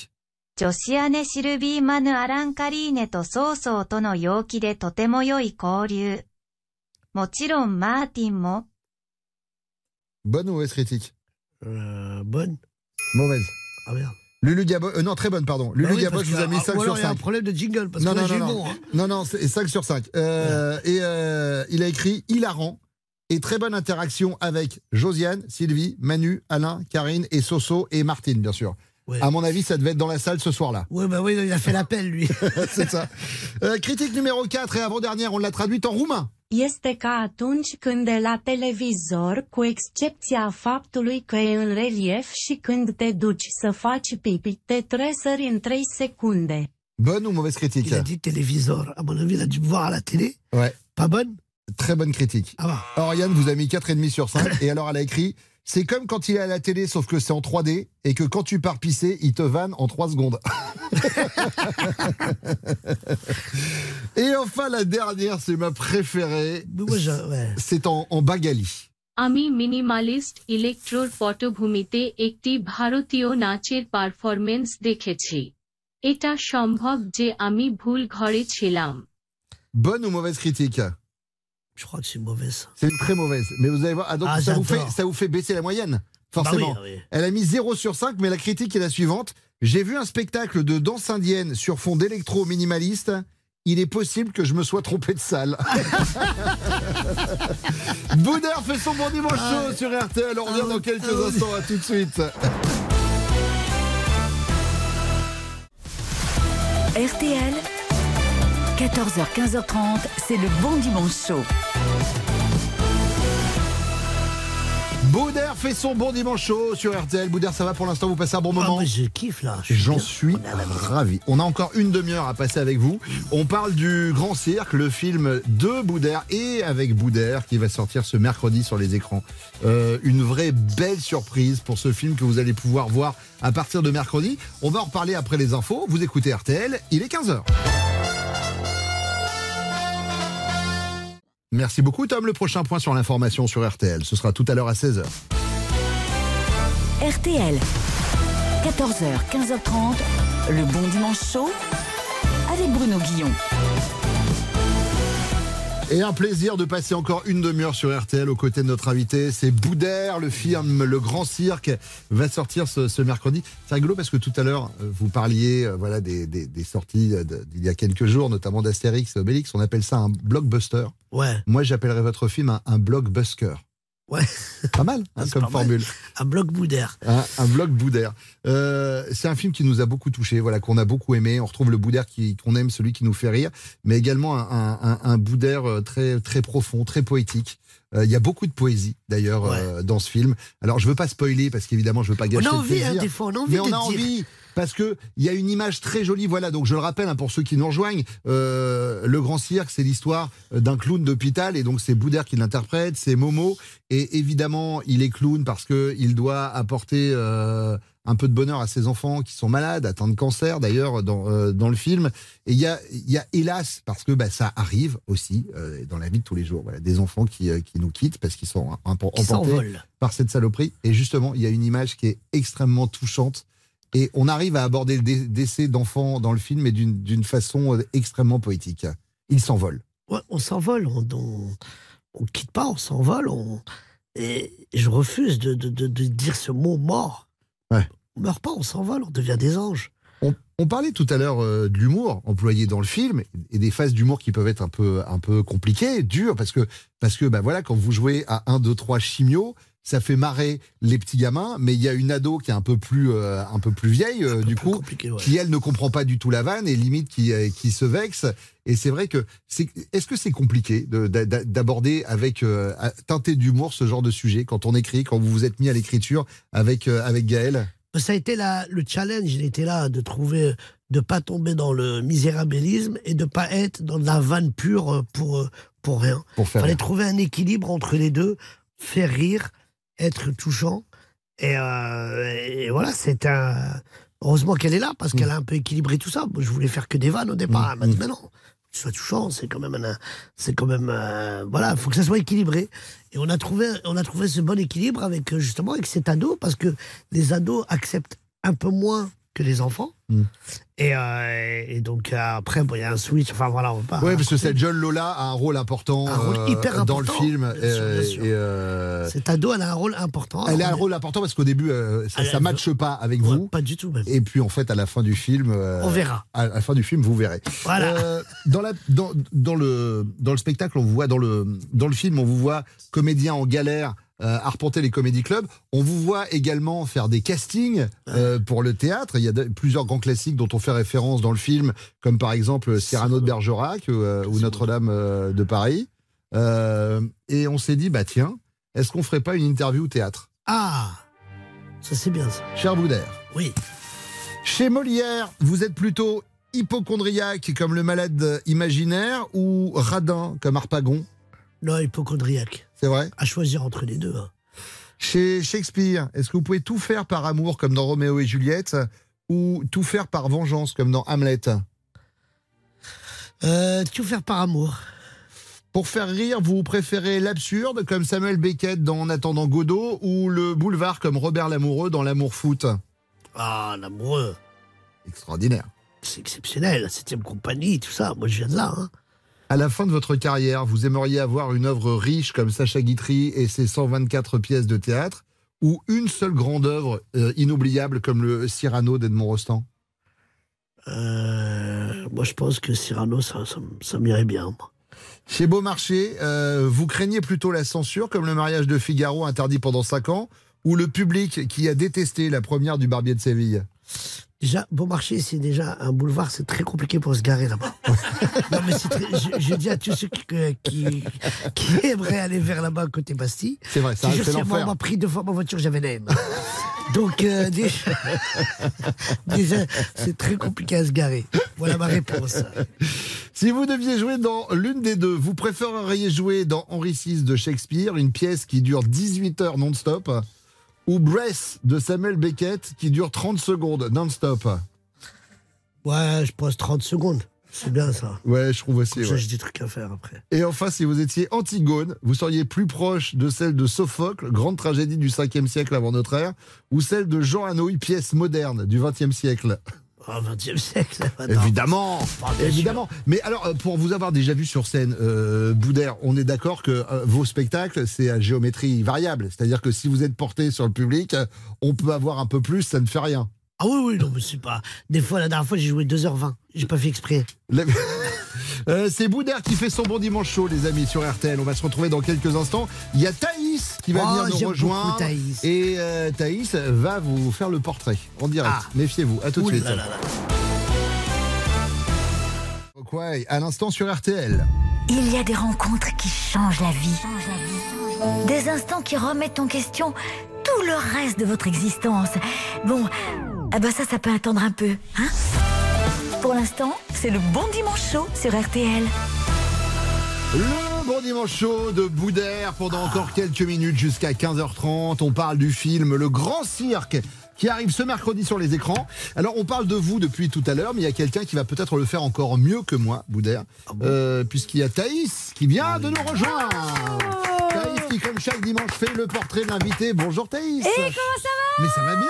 女子姉シルビー・マヌ・アランカリーネとソーソーとの陽気でとても良い交流。もちろんマーティンも、 Bonne ou mauvaise critique Euh, bonne. Mauvaise. Ah merde. Lulu Diabo, euh, non, très bonne, pardon. Lulu Bah oui, Diabo parce vous a que- mis ah, 5 ou sur alors, il y a 5. un problème de jingle, parce non, que là, non, j'ai non, eu non. bon, hein. non, non, c'est 5 sur 5. Euh, Et euh, il a écrit hilarant et très bonne interaction avec Josiane, Sylvie, Manu, Alain, Karine et Soso et Martine, bien sûr. À mon avis, ça devait être dans la salle ce soir-là. Ouais, bah oui, il a fait l'appel, lui. *laughs* c'est ça. Euh, critique numéro 4 et avant-dernière, on l'a traduite en roumain. Este ca atunci când de la televizor, cu excepția faptului că e în relief și când te duci să faci pipi, te tresări în 3 secunde. Bonne ou mauvaise critique? Il a dit télévisor. À mon avis, il a dû me voir à la télé. Ouais. Pas bonne? Très bonne critique. Ah bah. Oriane vous a mis 4,5 sur 5 et alors elle a écrit c'est comme quand il est à la télé sauf que c'est en 3D et que quand tu pars pisser, il te vanne en 3 secondes. *laughs* et enfin la dernière, c'est ma préférée. C'est en, en Bagali. আমি মিনিমালিস্ট ইলেকট্রোর পটভূমিতে একটি ভারতীয় নাচের পারফরমেন্স দেখেছি এটা সম্ভব যে আমি ভুল ঘরে ছিলাম Bonne ou mauvaise critique Je crois que c'est mauvaise. C'est une très mauvaise. Mais vous allez voir, ah, donc Ah, ça, vous fait, j'adore. ça vous fait baisser la moyenne, forcément. Bah oui, oui. Elle a mis 0 sur 5, mais la critique est la suivante. J'ai vu un spectacle de danse indienne sur fond d'électro minimaliste. Il est possible que je me sois trompé de salle. *laughs* Boudère fait son bon dimanche chaud sur RTL. On revient dans quelques instants. À tout de suite. RTL, 14h, 15h30, c'est le bon dimanche chaud. Boudère fait son bon dimanche chaud sur RTL. Boudère, ça va pour l'instant Vous passez un bon moment Ah, je kiffe là. J'en suis ravi. On a encore une demi-heure à passer avec vous. On parle du Grand Cirque, le film de Boudère et avec Boudère qui va sortir ce mercredi sur les écrans. Euh, une vraie belle surprise pour ce film que vous allez pouvoir voir à partir de mercredi. On va en reparler après les infos. Vous écoutez RTL, il est 15h. Merci beaucoup Tom. Le prochain point sur l'information sur RTL, ce sera tout à l'heure à 16h. RTL, 14h, 15h30, le bon dimanche chaud avec Bruno Guillon. Et un plaisir de passer encore une demi-heure sur RTL aux côtés de notre invité. C'est Boudère, le film Le Grand Cirque, va sortir ce, ce mercredi. C'est rigolo parce que tout à l'heure, euh, vous parliez euh, voilà, des, des- des sorties euh, d'il y a quelques jours, notamment d'Astérix et Obélix. On appelle ça un blockbuster. Ouais. Moi, j'appellerais votre film un, un blockbuster. Ouais. Pas mal hein, *laughs* C'est comme pas mal. formule. Un bloc boudère. Un, un bloc Boudère. Euh, c'est un film qui nous a beaucoup touché, voilà, qu'on a beaucoup aimé. On retrouve le Boudère qu'on aime, celui qui nous fait rire, mais également un, un, un- un Boudère euh, très très profond, très poétique. Euh, Il y a beaucoup de poésie d'ailleurs euh, dans ce film. Alors je veux pas spoiler parce qu'évidemment je veux pas On gâcher a le envie, plaisir. hein, des fois, on a envie mais on a dire. envie parce que il y a une image très jolie. Voilà, donc je le rappelle hein, pour ceux qui nous rejoignent, euh, le Grand Cirque, c'est l'histoire d'un clown d'hôpital et donc c'est Boudère qui l'interprète, c'est Momo et évidemment il est clown parce que il doit apporter un peu de bonheur à ses enfants qui sont malades, atteints de cancer d'ailleurs dans, euh, dans le film. Et il y a, y a hélas, parce que bah, ça arrive aussi euh, dans la vie de tous les jours, voilà, des enfants qui, euh, qui nous quittent parce qu'ils sont emportés par cette saloperie. Et justement, il y a une image qui est extrêmement touchante. Et on arrive à aborder le dé- décès d'enfants dans le film, mais d'une façon extrêmement poétique. Ils s'envolent. Ouais, on s'envole, on, on quitte pas, on s'envole. On... Et je refuse de, de, de, de dire ce mot mort. Ouais. On meurt pas, on s'envole, on devient des anges. On, on parlait tout à l'heure euh, de l'humour employé dans le film et des phases d'humour qui peuvent être un peu, un peu compliquées, dures, parce que, parce que bah voilà, quand vous jouez à 1, 2, 3 chimio, ça fait marrer les petits gamins, mais il y a une ado qui est un peu plus, euh, un peu plus vieille, euh, du coup, qui elle ne comprend pas du tout la vanne et limite qui, euh, qui se vexe. Et c'est vrai que c'est, est-ce que c'est compliqué de- d'a- d'a- d'aborder avec euh, teinté d'humour ce genre de sujet quand on écrit, quand vous vous êtes mis à l'écriture avec, euh, avec Gaël Ça a été la, le challenge, il était là de trouver, de pas tomber dans le misérabilisme et de pas être dans de la vanne pure pour, pour rien. Pour faire fallait rire. trouver un équilibre entre les deux, faire rire, être touchant. Et, euh, et voilà, c'est un. Heureusement qu'elle est là parce qu'elle a un peu équilibré tout ça. Moi, je voulais faire que des vannes au départ. Elle m'a dit, mais non, que tu sois touchant, c'est quand même un. C'est quand même. euh, voilà, il faut que ça soit équilibré. Et on a trouvé, on a trouvé ce bon équilibre avec euh, justement avec cet ado parce que les ados acceptent un peu moins que les enfants. Mm. Et, euh, et donc euh, après, bon, il y a un switch. Enfin voilà, on va pas. Oui, parce que cette jeune Lola a un rôle important, Un rôle euh, dans le film. bien sûr, euh, bien sûr. et, euh, Cet ado, elle a un rôle important. elle a un rôle important parce qu'au début, ça ne matche pas avec vous. Pas du tout, même. Et puis en fait, à la fin du film, On verra. À la fin du film, vous verrez. Voilà. Dans, la, dans, dans le, dans le spectacle, on vous voit dans le, dans le film, on vous voit comédien en galère. Euh, arpenter les comédie clubs. On vous voit également faire des castings euh, pour le théâtre. Il y a de- plusieurs grands classiques dont on fait référence dans le film, comme par exemple Cyrano de Bergerac euh, ou Notre-Dame euh, de Paris. Euh, et on s'est dit, bah tiens, est-ce qu'on ferait pas une interview au théâtre? Ah, ça c'est bien ça. Cher Boudère. Oui. Chez Molière, vous êtes plutôt hypochondriaque comme le malade imaginaire ou radin comme Harpagon? Non, hypochondriaque. C'est vrai À choisir entre les deux. hein. Chez Shakespeare, est-ce que vous pouvez tout faire par amour comme dans Roméo et Juliette ou tout faire par vengeance comme dans Hamlet? Euh, tout faire par amour. Pour faire rire, vous préférez l'absurde comme Samuel Beckett dans En attendant Godot ou le boulevard comme Robert Lamoureux dans L'amour foot? Ah, l'amoureux. Extraordinaire. C'est exceptionnel. La septième compagnie, tout ça. Moi, je viens de là. hein. À la fin de votre carrière, vous aimeriez avoir une œuvre riche comme Sacha Guitry et ses 124 pièces de théâtre ou une seule grande œuvre euh, inoubliable comme le Cyrano d'Edmond Rostand? Euh, moi, je pense que Cyrano, ça, ça, m- ça m'irait bien. Chez Beaumarchais, euh, vous craignez plutôt la censure comme le mariage de Figaro interdit pendant 5 ans ou le public qui a détesté la première du Barbier de Séville? Déjà, bon marché, c'est déjà un boulevard, c'est très compliqué pour se garer là-bas. *laughs* non, mais c'est très- je, je dis à tous ceux qui, que- qui, qui aimeraient aller vers là-bas côté Bastille. C'est vrai, ça si l'enfer. On m'a pris deux fois ma voiture, j'avais la haine. Donc, euh, déjà, *laughs* déjà c'est très compliqué à se garer. Voilà ma réponse. Si vous deviez jouer dans l'une des deux, vous préféreriez jouer dans Henri VI de Shakespeare, une pièce qui dure 18 heures non-stop, ou Breath de Samuel Beckett qui dure 30 secondes non-stop Ouais, je pose 30 secondes. C'est bien ça. Ouais, je trouve aussi. Comme ça, ouais. j'ai des trucs à faire après. Et enfin, si vous étiez Antigone, vous seriez plus proche de celle de Sophocle, grande tragédie du 5e siècle avant notre ère, ou celle de Jean Anouilh, pièce moderne du 20e siècle. Ah, 20e siècle. Évidemment, évidemment. Mais alors, euh, pour vous avoir déjà vu sur scène, euh, Boudère, on est d'accord que euh, vos spectacles, c'est à géométrie variable. C'est-à-dire que si vous êtes porté sur le public, euh, on peut avoir un peu plus, ça ne fait rien. Ah oui, oui, non, mais c'est pas. Des fois, la dernière fois, j'ai joué 2h20. J'ai pas fait exprès. La- *laughs* Euh, c'est Boudère qui fait son bon dimanche chaud, les amis, sur RTL. On va se retrouver dans quelques instants. Il y a Thaïs qui va Oh, venir nous rejoindre. beaucoup Thaïs. Et euh, Thaïs va vous faire le portrait en direct. Ah. Méfiez-vous. À tout de suite. là là là. Quoi À l'instant sur RTL. Il y a des rencontres qui changent la vie. Des instants qui remettent en question tout le reste de votre existence. Bon, ah bah ça, ça peut attendre un peu, hein? Pour l'instant, c'est le bon dimanche chaud sur RTL. Le bon dimanche chaud de Boudère pendant encore quelques minutes jusqu'à 15h30. On parle du film Le Grand Cirque qui arrive ce mercredi sur les écrans. Alors on parle de vous depuis tout à l'heure, mais il y a quelqu'un qui va peut-être le faire encore mieux que moi, Boudère, euh, puisqu'il y a Thaïs qui vient de nous rejoindre. Qui, comme chaque dimanche, fait le portrait de l'invité. Bonjour Thaïs. Et comment ça va Mais ça va bien.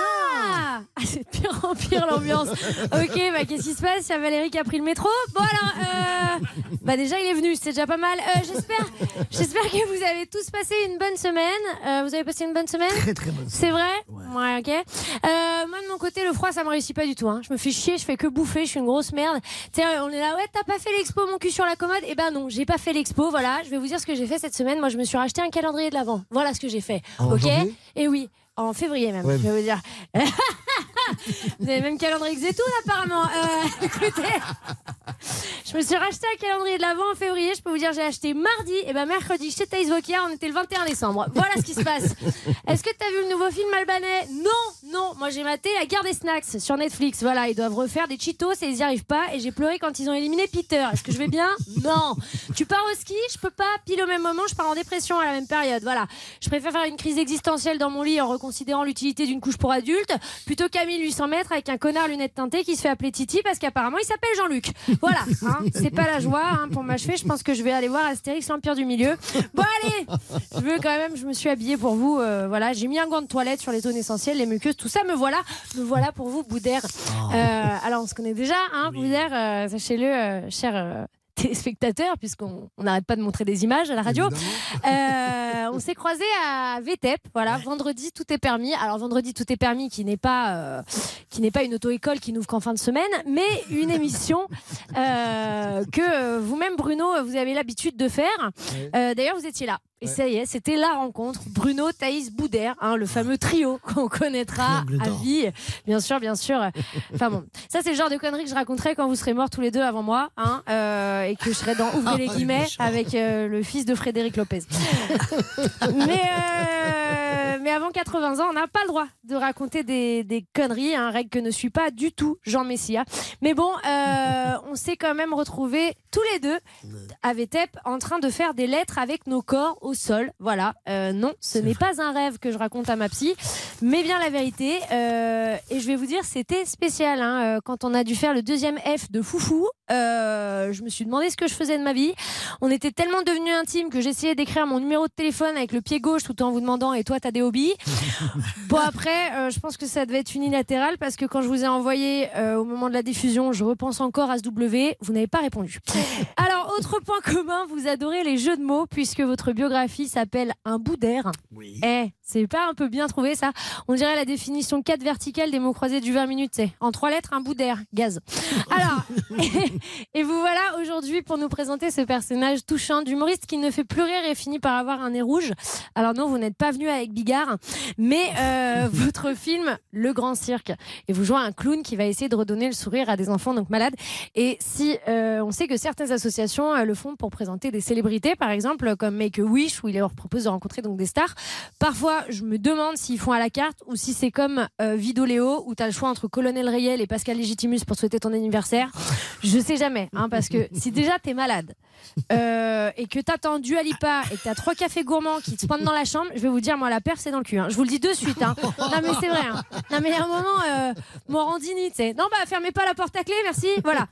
Ah, c'est de pire en pire l'ambiance. ok, bah qu'est-ce qui se passe? Il y a Valérie qui a pris le métro. Bon alors, euh, bah déjà il est venu, c'est déjà pas mal. Euh, j'espère, j'espère que vous avez tous passé une bonne semaine. Euh, vous avez passé une bonne semaine? Très, très bonne C'est vrai? Ouais, ok. Euh, moi de mon côté, le froid ça me réussit pas du tout. Hein. Je me fais chier, je fais que bouffer, je suis une grosse merde. Tu sais, on est là, ouais, t'as pas fait l'expo, mon cul sur la commode? Eh ben non, j'ai pas fait l'expo. Voilà, je vais vous dire ce que j'ai fait cette semaine. Moi, je me suis racheté un calendrier de l'avant. Voilà ce que j'ai fait. En ok? Et oui. En février même, Ouais. je vais vous dire. *laughs* *laughs* Vous avez même calendrier que Zetoun apparemment. Euh, *laughs* écoutez, je me suis racheté un calendrier de l'avant en février. Je peux vous dire, j'ai acheté mardi et ben mercredi chez Thaïs Vokia. On était le 21 décembre. Voilà ce qui se passe. *laughs* Est-ce que t'as vu le nouveau film albanais? Non, non. Moi j'ai maté La guerre des snacks sur Netflix. Voilà, ils doivent refaire des Cheetos et ils y arrivent pas. Et j'ai pleuré quand ils ont éliminé Peter. Est-ce que je vais bien? Non. Tu pars au ski? Je peux pas. Pile au même moment, je pars en dépression à la même période. Voilà. Je préfère faire une crise existentielle dans mon lit en reconsidérant l'utilité d'une couche pour adultes plutôt qu'à 1800 mètres avec un connard lunettes teintées qui se fait appeler Titi parce qu'apparemment il s'appelle Jean-Luc. Voilà, hein, c'est pas la joie hein, pour m'achever. Je pense que je vais aller voir Astérix l'Empire du Milieu. Bon allez, je veux quand même, je me suis habillée pour vous. euh, voilà, j'ai mis un gant de toilette sur les zones essentielles, les muqueuses, tout ça. Me voilà, me voilà pour vous, Boudère. Euh, alors on se connaît déjà, hein, Boudère. euh, Sachez-le, cher. Téléspectateurs, puisqu'on on n'arrête pas de montrer des images à la radio. Euh, on s'est croisés à VTEP, voilà, vendredi tout est permis. Alors vendredi tout est permis qui n'est pas euh, qui n'est pas une auto-école qui n'ouvre qu'en fin de semaine, mais une émission euh, que vous-même Bruno vous avez l'habitude de faire. D'ailleurs vous étiez là. Et ça y est, c'était la rencontre. Bruno, Thaïs, Boudère, hein, le fameux trio *laughs* qu'on connaîtra à vie. Bien sûr, bien sûr. Enfin bon, ça c'est le genre de conneries que je raconterai quand vous serez morts tous les deux avant moi, hein, euh, et que je serai dans Ouvrez les Ah, guillemets avec euh, le fils de Frédéric Lopez. *laughs* mais, euh, mais avant 80 ans, on n'a pas le droit de raconter des, des conneries, un règle que ne suit pas du tout Jean Messia. Mais bon, euh, *laughs* on s'est quand même retrouvés tous les deux à VTEP en train de faire des lettres avec nos corps au sol. Voilà, Euh, non, ce n'est pas un rêve que je raconte à ma psy, mais bien la vérité. Euh, et je vais vous dire, c'était spécial. hein, quand on a dû faire le deuxième F de Foufou, je me suis demandé ce que je faisais de ma vie. On était tellement devenus intimes que j'essayais d'écrire mon numéro de téléphone avec le pied gauche tout en vous demandant et toi t'as des hobbies? Bon après, euh, je pense que ça devait être unilatéral parce que quand je vous ai envoyé euh, au moment de la diffusion, je repense encore à ce W, vous n'avez pas répondu. Alors autre point commun, vous adorez les jeux de mots puisque votre biographie s'appelle Un bout d'air. Oui. Eh, c'est pas un peu bien trouvé ça On dirait la définition 4 verticale des mots croisés du 20 minutes, c'est en trois lettres, un bout d'air, gaz. Alors, et, *laughs* et vous voilà aujourd'hui pour nous présenter ce personnage touchant d'humoriste qui ne fait plus rire et finit par avoir un nez rouge. Alors non, vous n'êtes pas venu avec Bigard, mais euh, *laughs* votre film Le Grand Cirque. Et vous jouez un clown qui va essayer de redonner le sourire à des enfants donc malades. Et si euh, on sait que certaines associations euh, le font pour présenter des célébrités, par exemple comme Make a Wish, où ils leur proposent de rencontrer donc des stars. Parfois, je me demande s'ils font à la carte ou si c'est comme Vidoléo, où tu as le choix entre Colonel Riel et Pascal Légitimus pour souhaiter ton anniversaire. Je sais jamais, hein, parce que si déjà t'es malade euh, et que t'attends du Alipa et que t'as trois cafés gourmands qui te pointent dans la chambre, je vais vous dire, moi, la perf, dans le cul. hein. Je vous le dis de suite. Hein. *laughs* Non, mais c'est vrai. hein. Non, mais à un moment, euh, Morandini, tu sais. Non, bah, fermez pas la porte à clé, merci. Voilà.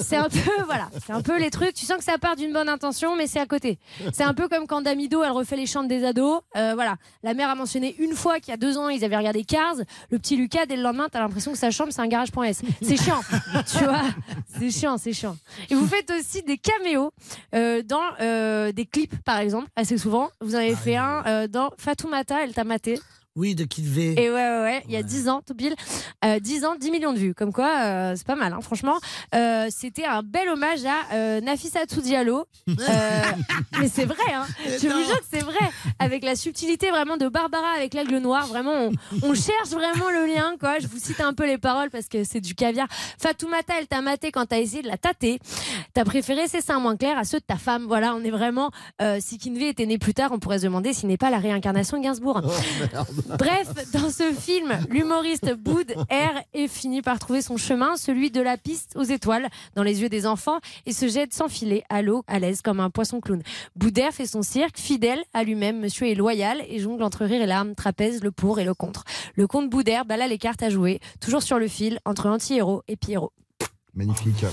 C'est un peu, *laughs* voilà. C'est un peu les trucs. Tu sens que ça part d'une bonne intention, mais c'est à côté. C'est un peu comme quand Damido, elle refait les chambres des ados. Euh, voilà. La mère a mentionné une fois qu'il y a deux ans, ils avaient regardé Cars. Le petit Lucas, dès le lendemain, t'as l'impression que sa chambre, c'est un garage.s. C'est chiant. *laughs* tu vois? C'est chiant, c'est chiant. Et vous faites aussi des caméos euh, dans euh, des clips, par exemple, assez souvent. Vous en avez fait un dans Fatoumata, elle t'a maté. Oui, de Kid V. Et ouais, ouais, ouais, il y a 10 ans, tout pile. Euh, 10 ans, 10 millions de vues. Comme quoi, euh, c'est pas mal, hein, franchement. Euh, C'était un bel hommage à euh, Nafissatou Diallo. Euh, mais c'est vrai, hein. *laughs* Je vous jure que c'est vrai. Avec la subtilité vraiment de Barbara avec l'aigle noir. Vraiment, on, on cherche vraiment le lien, quoi. Je vous cite un peu les paroles parce que c'est du caviar. Fatoumata, elle t'a maté quand t'as essayé de la tâter. T'as préféré ses seins moins clairs à ceux de ta femme. Voilà, on est vraiment. Euh, si Kinvey était né plus tard, on pourrait se demander s'il n'est pas la réincarnation de Gainsbourg. Bref, dans ce film, l'humoriste Boud erre et finit par trouver son chemin, celui de la piste aux étoiles, dans les yeux des enfants, et se jette sans filet à l'eau, à l'aise, comme un poisson clown. Boudère fait son cirque, fidèle à lui-même, monsieur est loyal, et jongle entre rire et larmes, trapèze le pour et le contre. Le comte Boudère bala les cartes à jouer, toujours sur le fil, entre anti-héros et Pierrot. Magnifique.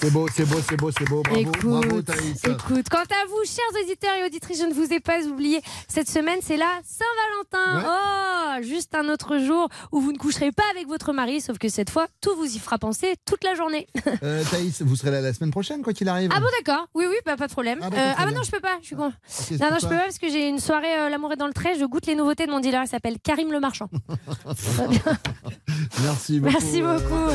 C'est beau, c'est beau, c'est beau, c'est beau. Bravo, Écoute, bravo Thaïs. Écoute, quant à vous, chers auditeurs et auditrices, je ne vous ai pas oublié. Cette semaine, c'est la Saint-Valentin. Oh, juste un autre jour où vous ne coucherez pas avec votre mari, sauf que cette fois, tout vous y fera penser toute la journée. *laughs* Euh, Thaïs, vous serez là la semaine prochaine, quoi qu'il arrive. Ah bon, d'accord. Oui, oui, bah, pas de problème. Ah, Euh, d'accord, Ah, très bah non, je peux pas. Je suis con. qu'est-ce Non, non, je peux pas pas parce que j'ai une soirée euh, L'amour est dans le trait. Je goûte les nouveautés de mon dealer. Il s'appelle Karim Le Marchand. *laughs* Merci beaucoup. Merci beaucoup.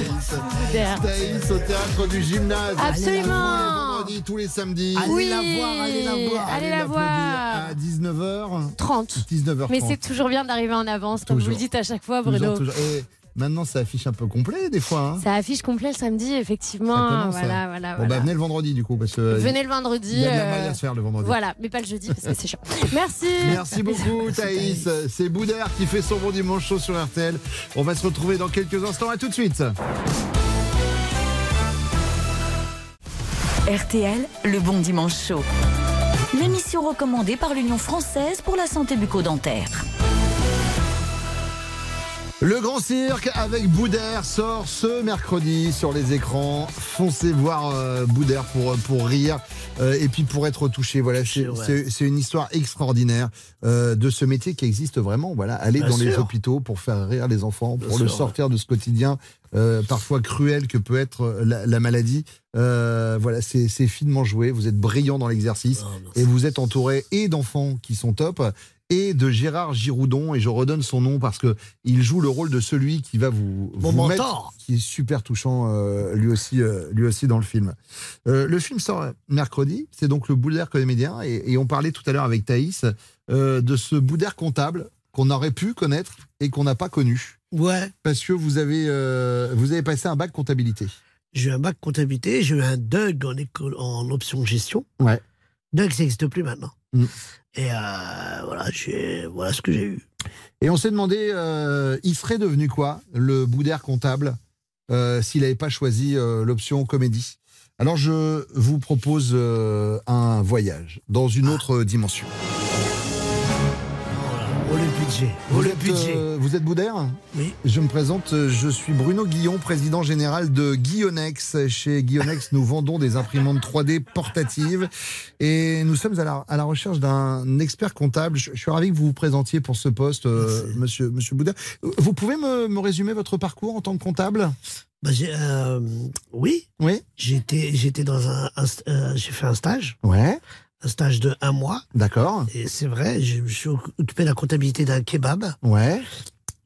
Thaïs. Thaïs au théâtre du gymnase. Absolument. Tous les vendredis, tous les samedis. Allez Oui. la voir, allez la voir. Allez la voir. À 19h. 30. 19h30. Mais c'est toujours bien d'arriver en avance, comme vous le Toujours. dites à chaque fois, Toujours, Bruno. toujours. Et maintenant, ça affiche un peu complet, des fois. hein. Ça affiche complet le samedi, effectivement. Commence, voilà, hein. voilà, Bon, voilà. bah, venez le vendredi, du coup. Parce que Venez le vendredi. Il y a de la euh, maille à se faire le vendredi. Voilà, mais pas le jeudi parce que c'est chiant. *laughs* Merci. Merci beaucoup Thaïs. C'est Boudère qui fait son bon dimanche chaud sur RTL. On va se retrouver dans quelques instants. À tout de suite. RTL, le bon dimanche chaud. L'émission recommandée par l'Union française pour la santé bucco-dentaire. Le Grand Cirque avec Boudère sort ce mercredi sur les écrans. Foncez voir euh, Boudère pour, pour rire euh, et puis pour être touché. Voilà, c'est ouais. une histoire extraordinaire euh, de ce métier qui existe vraiment. Voilà, aller Bien dans les hôpitaux pour faire rire les enfants, Bien pour le sûr, sortir de ce quotidien parfois cruel que peut être la, la maladie. Euh, voilà, c'est c'est finement joué. Vous êtes brillant dans l'exercice et vous êtes entouré et d'enfants qui sont top et de Gérard Giroudon et je redonne son nom parce que il joue le rôle de celui qui va vous, mentor. mettre, qui est super touchant euh, lui aussi euh, lui aussi dans le film. Euh, le film sort mercredi, c'est donc le Boudère comédien et, et on parlait tout à l'heure avec Thaïs de ce Boudère comptable qu'on aurait pu connaître et qu'on n'a pas connu. Ouais. Parce que vous avez vous avez passé un bac comptabilité. J'ai eu un bac comptabilité, j'ai eu un DUG en, école, en option gestion. Ouais. DUG, ça n'existe plus maintenant. Mm. Et euh, voilà, j'ai- voilà ce que j'ai eu. Et on s'est demandé, euh, il serait devenu quoi, le Boudère comptable, euh, s'il n'avait pas choisi euh, l'option comédie? Alors je vous propose euh, un voyage dans une autre dimension. Oh le budget. Oh Vous le êtes, budget. euh, vous êtes Boudère Oui. Je me présente, euh, je suis Bruno Guillon, président général de Guillonex. Chez Guillonex, nous vendons des imprimantes 3D portatives et nous sommes à la, à la recherche d'un expert comptable. Je, je suis ravi que vous vous présentiez pour ce poste, euh, monsieur, monsieur Boudère. Vous pouvez me, me résumer votre parcours en tant que comptable? Bah, j'ai, euh, oui. Oui. J'étais, j'étais dans un, euh, j'ai fait un stage. Ouais. Un stage de un mois. D'accord. Et c'est vrai, je me suis occupé de la comptabilité d'un kebab. Ouais.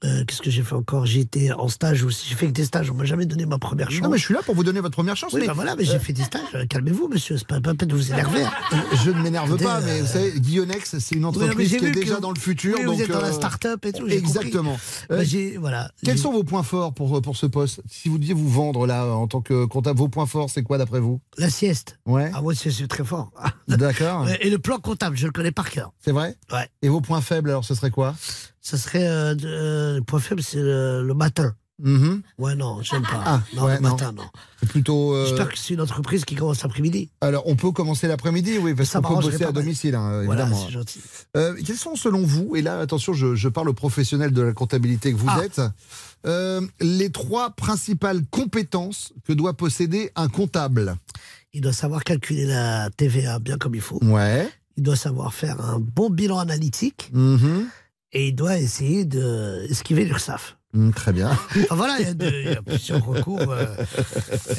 Euh, qu'est-ce que j'ai fait encore? J'ai été en stage aussi. J'ai fait que des stages. On m'a jamais donné ma première chance. Non, mais je suis là pour vous donner votre première chance. Oui, mais bah voilà, mais j'ai fait des stages. Euh, Calmez-vous, monsieur. C'est pas, pas la peine de vous énerver. Euh, Je ne m'énerve pas, mais vous savez, Guillonex, c'est une entreprise qui est déjà vous- dans le futur. oui, donc, vous êtes dans la start-up et tout. Exactement. Bah, voilà. Quels sont vos points forts pour, pour ce poste? Si vous deviez vous vendre là en tant que comptable, vos points forts, c'est quoi d'après vous? La sieste. Ouais. Ah, moi, c'est c'est très fort. D'accord. *laughs* Et le plan comptable, je le connais par cœur. C'est vrai? Ouais. Et vos points faibles, alors, ce serait quoi? Ça serait. Euh, euh, le point faible, c'est le, le matin. Mhm. Ouais, non, j'aime pas. Ah, non, ouais, le non. matin, non. C'est plutôt. euh, J'espère que c'est une entreprise qui commence l'après-midi. Alors, on peut commencer l'après-midi, oui, parce qu'on peut bosser à domicile, hein, Voilà, c'est gentil. Euh, quels sont, selon vous, et là, attention, je, je parle aux professionnels de la comptabilité que vous Ah. êtes, euh, les trois principales compétences que doit posséder un comptable? Il doit savoir calculer la TVA bien comme il faut. Ouais. Il doit savoir faire un bon bilan analytique. Mhm. Et il doit essayer de esquiver l'URSSAF. Mm, très bien. Enfin, voilà, il y, a de- il y a plusieurs recours. euh,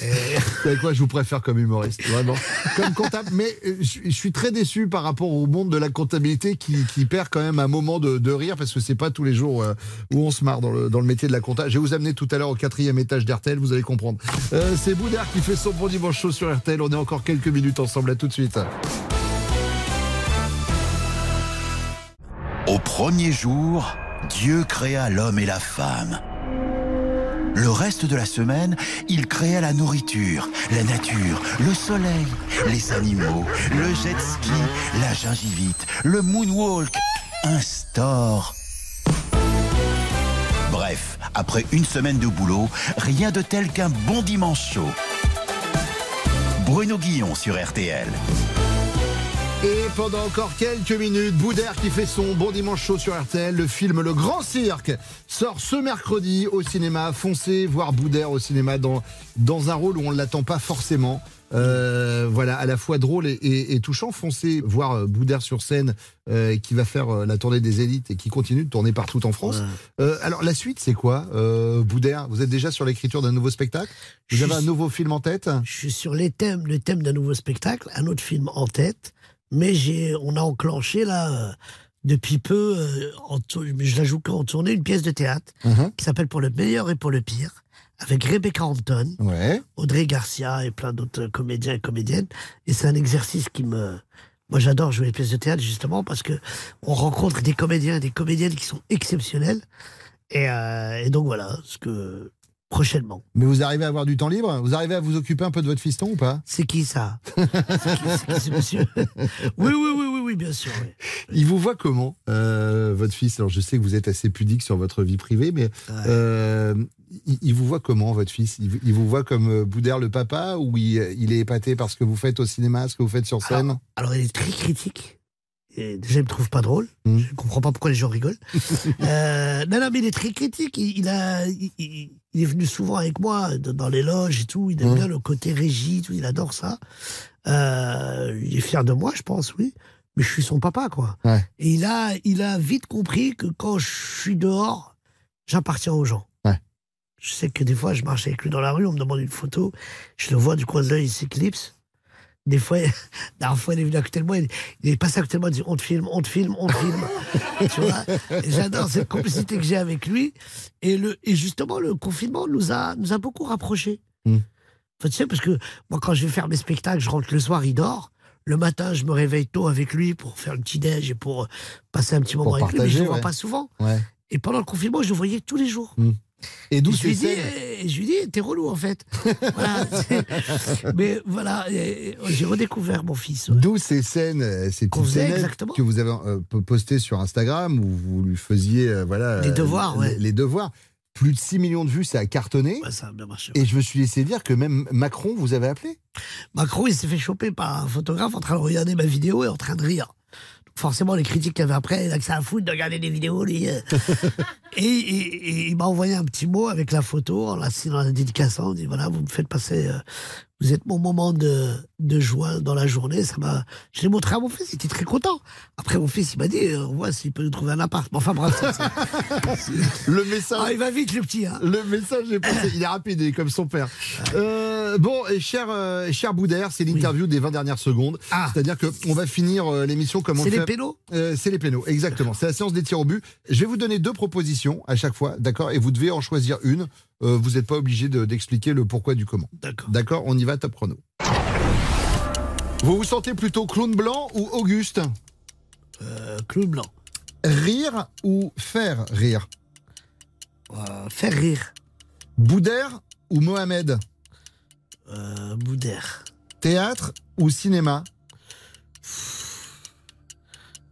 et- Vous savez quoi, je vous préfère comme humoriste, vraiment. Comme comptable, mais euh, je je suis très déçu par rapport au monde de la comptabilité qui, qui perd quand même un moment de, de rire parce que c'est pas tous les jours euh, où on se marre dans le, dans le métier de la compta. Je vais vous amener tout à l'heure au quatrième étage d'RTL, vous allez comprendre. Euh, c'est Boudard qui fait son bon dimanche chaud sur RTL. On est encore quelques minutes ensemble, à tout de suite. Au premier jour, Dieu créa l'homme et la femme. Le reste de la semaine, il créa la nourriture, la nature, le soleil, les animaux, le jet ski, la gingivite, le moonwalk, un store. Bref, après une semaine de boulot, rien de tel qu'un bon dimanche chaud. Bruno Guillon sur RTL. Et pendant encore quelques minutes, Boudère qui fait son bon dimanche chaud sur RTL, le film Le Grand Cirque sort ce mercredi au cinéma. Foncez voir Boudère au cinéma dans, dans un rôle où on ne l'attend pas forcément. Euh, voilà, à la fois drôle et, et- et touchant. Foncez voir euh, Boudère sur scène euh, qui va faire euh, la tournée des élites et qui continue de tourner partout en France. Alors la suite, c'est quoi, Boudère? Vous êtes déjà sur l'écriture d'un nouveau spectacle? Vous Je avez un nouveau film en tête? Je suis sur les thèmes, le thème d'un nouveau spectacle, un autre film en tête, mais j'ai, on a enclenché là euh, depuis peu, euh, en je la joue qu'en tournée, une pièce de théâtre Mhm. qui s'appelle Pour le meilleur et pour le pire, avec Rebecca Hampton, Ouais. Audrey Garcia et plein d'autres comédiens et comédiennes. Et c'est un exercice qui me, moi j'adore jouer les pièces de théâtre justement parce que on rencontre des comédiens et des comédiennes qui sont exceptionnels. Et, euh, et donc voilà, ce que prochainement. Mais vous arrivez à avoir du temps libre? Vous arrivez à vous occuper un peu de votre fiston ou pas? C'est qui ça? C'est monsieur? Oui, oui, oui, oui, oui, bien sûr. oui. Il vous voit comment, euh, votre fils? Alors, je sais que vous êtes assez pudique sur votre vie privée, mais euh, il, il vous voit comment, votre fils? Il, il vous voit comme euh, Boudère le papa ou il, il est épaté par ce que vous faites au cinéma, ce que vous faites sur scène? Alors, il est très critique. Et déjà, il me trouve pas drôle. Hmm. Je comprends pas pourquoi les gens rigolent. *laughs* euh, non, non, mais il est très critique. Il, il a, il, il- est venu souvent avec moi dans les loges et tout. Il aime Hmm. bien le côté régie, tout. Il adore ça. Euh, il est fier de moi, je pense, oui. Mais je suis son papa, quoi. Ouais. Et il a, il a vite compris que quand je suis dehors, j'appartiens aux gens. Ouais. Je sais que des fois, je marche avec lui dans la rue, on me demande une photo, je le vois du coin de l'œil, il s'éclipse. Des fois, *laughs* la dernière fois, il est venu à côté de moi, il, il est passé à côté de moi, il dit On te filme, on te filme, on te filme. *laughs* tu vois? J'adore cette complicité que j'ai avec lui. Et, le, et justement, le confinement nous a, nous a beaucoup rapprochés. Mm. Enfin, tu sais, parce que moi, quand je vais faire mes spectacles, je rentre le soir, il dort. Le matin, je me réveille tôt avec lui pour faire le petit-déj et pour euh, passer un petit moment Pour avec lui. Mais je ne le vois ouais. pas souvent. Ouais. Et pendant le confinement, je le voyais tous les jours. Et d'où je lui dis, eh, je lui dis, t'es relou en fait. *laughs* Voilà, mais voilà, et j'ai redécouvert mon fils. D'où ces scènes, euh, ces petites que vous avez euh, po- postées sur Instagram où vous lui faisiez euh, voilà Les devoirs, les, ouais. les devoirs. Plus de 6 millions de vues, ça a cartonné. ça a bien marché. Et je me suis laissé dire que même Macron vous avait appelé. Macron, il s'est fait choper par un photographe en train de regarder ma vidéo et en train de rire. Forcément, les critiques qu'il y avait après, il a que ça à foutre de regarder des vidéos, lui. euh. *laughs* et, et- et il m'a envoyé un petit mot avec la photo, en la signant la dédicaçant. Il dit voilà, vous me faites passer. euh, vous êtes mon moment de, de joie dans la journée. Ça m'a. Je l'ai montré à mon fils, il était très content. Après, mon fils, il m'a dit euh, on voit s'il peut nous trouver un appart. Mais enfin, bref. *laughs* Le message. Ah, il va vite, le petit. Hein. Le message est passé. Il est rapide, il est comme son père. Euh, bon, et cher, euh, cher Boudère, c'est l'interview des 20 dernières secondes. C'est-à-dire qu'on va finir euh, l'émission comme on C'est le les pénaux Euh, C'est les pénaux, exactement. C'est la séance des tirs au but. Je vais vous donner deux propositions à chaque fois, d'accord Et vous devez en choisir une. Euh, vous n'êtes pas obligé de- d'expliquer le pourquoi du comment. D'accord. D'accord, on y va, top chrono. Vous vous sentez plutôt clown blanc ou Auguste? Euh, clown blanc. Rire ou faire rire? Euh, faire rire. Boudère ou Mohamed? Euh, Boudère. Théâtre ou cinéma?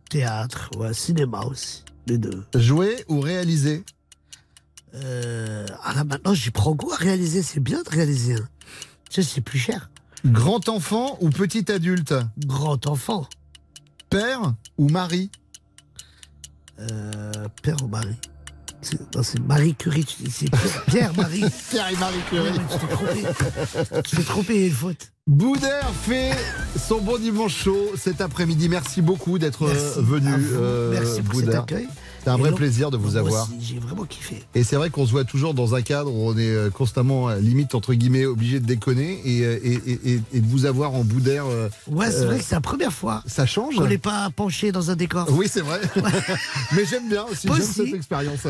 Théâtre, ouais, cinéma aussi. Les deux. Jouer ou réaliser? Euh, ah là maintenant j'y prends goût à réaliser, c'est bien de réaliser. hein. Tu sais, c'est plus cher. Grand enfant ou petit adulte? Grand enfant. Père ou mari? Euh, père ou mari C'est- Marie Curie, tu dis, c'est Pierre, Pierre Marie. *laughs* Pierre et Marie Curie. Tu t'es trompé. Tu t'es trompé, il y a une faute. Boudère fait son bon dimanche chaud cet après-midi. Merci beaucoup d'être euh, venu, euh, Merci pour cet accueil. C'est un vrai donc, plaisir de vous avoir. J'ai vraiment kiffé. Et c'est vrai qu'on se voit toujours dans un cadre où on est euh, constamment, euh, limite, entre guillemets, obligé de déconner et, euh, et, et- et- et de vous avoir en euh, Ouais, c'est euh, vrai que c'est la première fois Ça change qu'on n'est pas penché dans un décor. Oui, c'est vrai. *laughs* Mais j'aime bien aussi, j'aime cette expérience.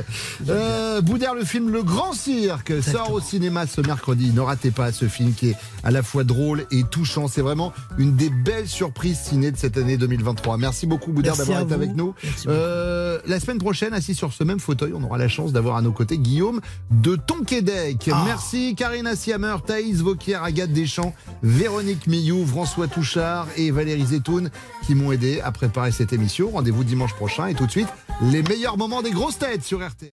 Euh, Boudère, le film Le Grand Cirque, sort au cinéma ce mercredi. Ne ratez pas ce film qui est à la fois drôle et touchant. C'est vraiment une des belles surprises ciné de cette année 2023. Merci beaucoup, Boudère, d'avoir été avec nous. La semaine prochaine, assis sur ce même fauteuil, on aura la chance d'avoir à nos côtés Guillaume de Tonquédec. Ah. Merci Karina Siamer, Thaïs Vauquier, Agathe Deschamps, Véronique Millou, François Touchard et Valérie Zetoun qui m'ont aidé à préparer cette émission. Rendez-vous dimanche prochain et tout de suite, les meilleurs moments des grosses têtes sur RT.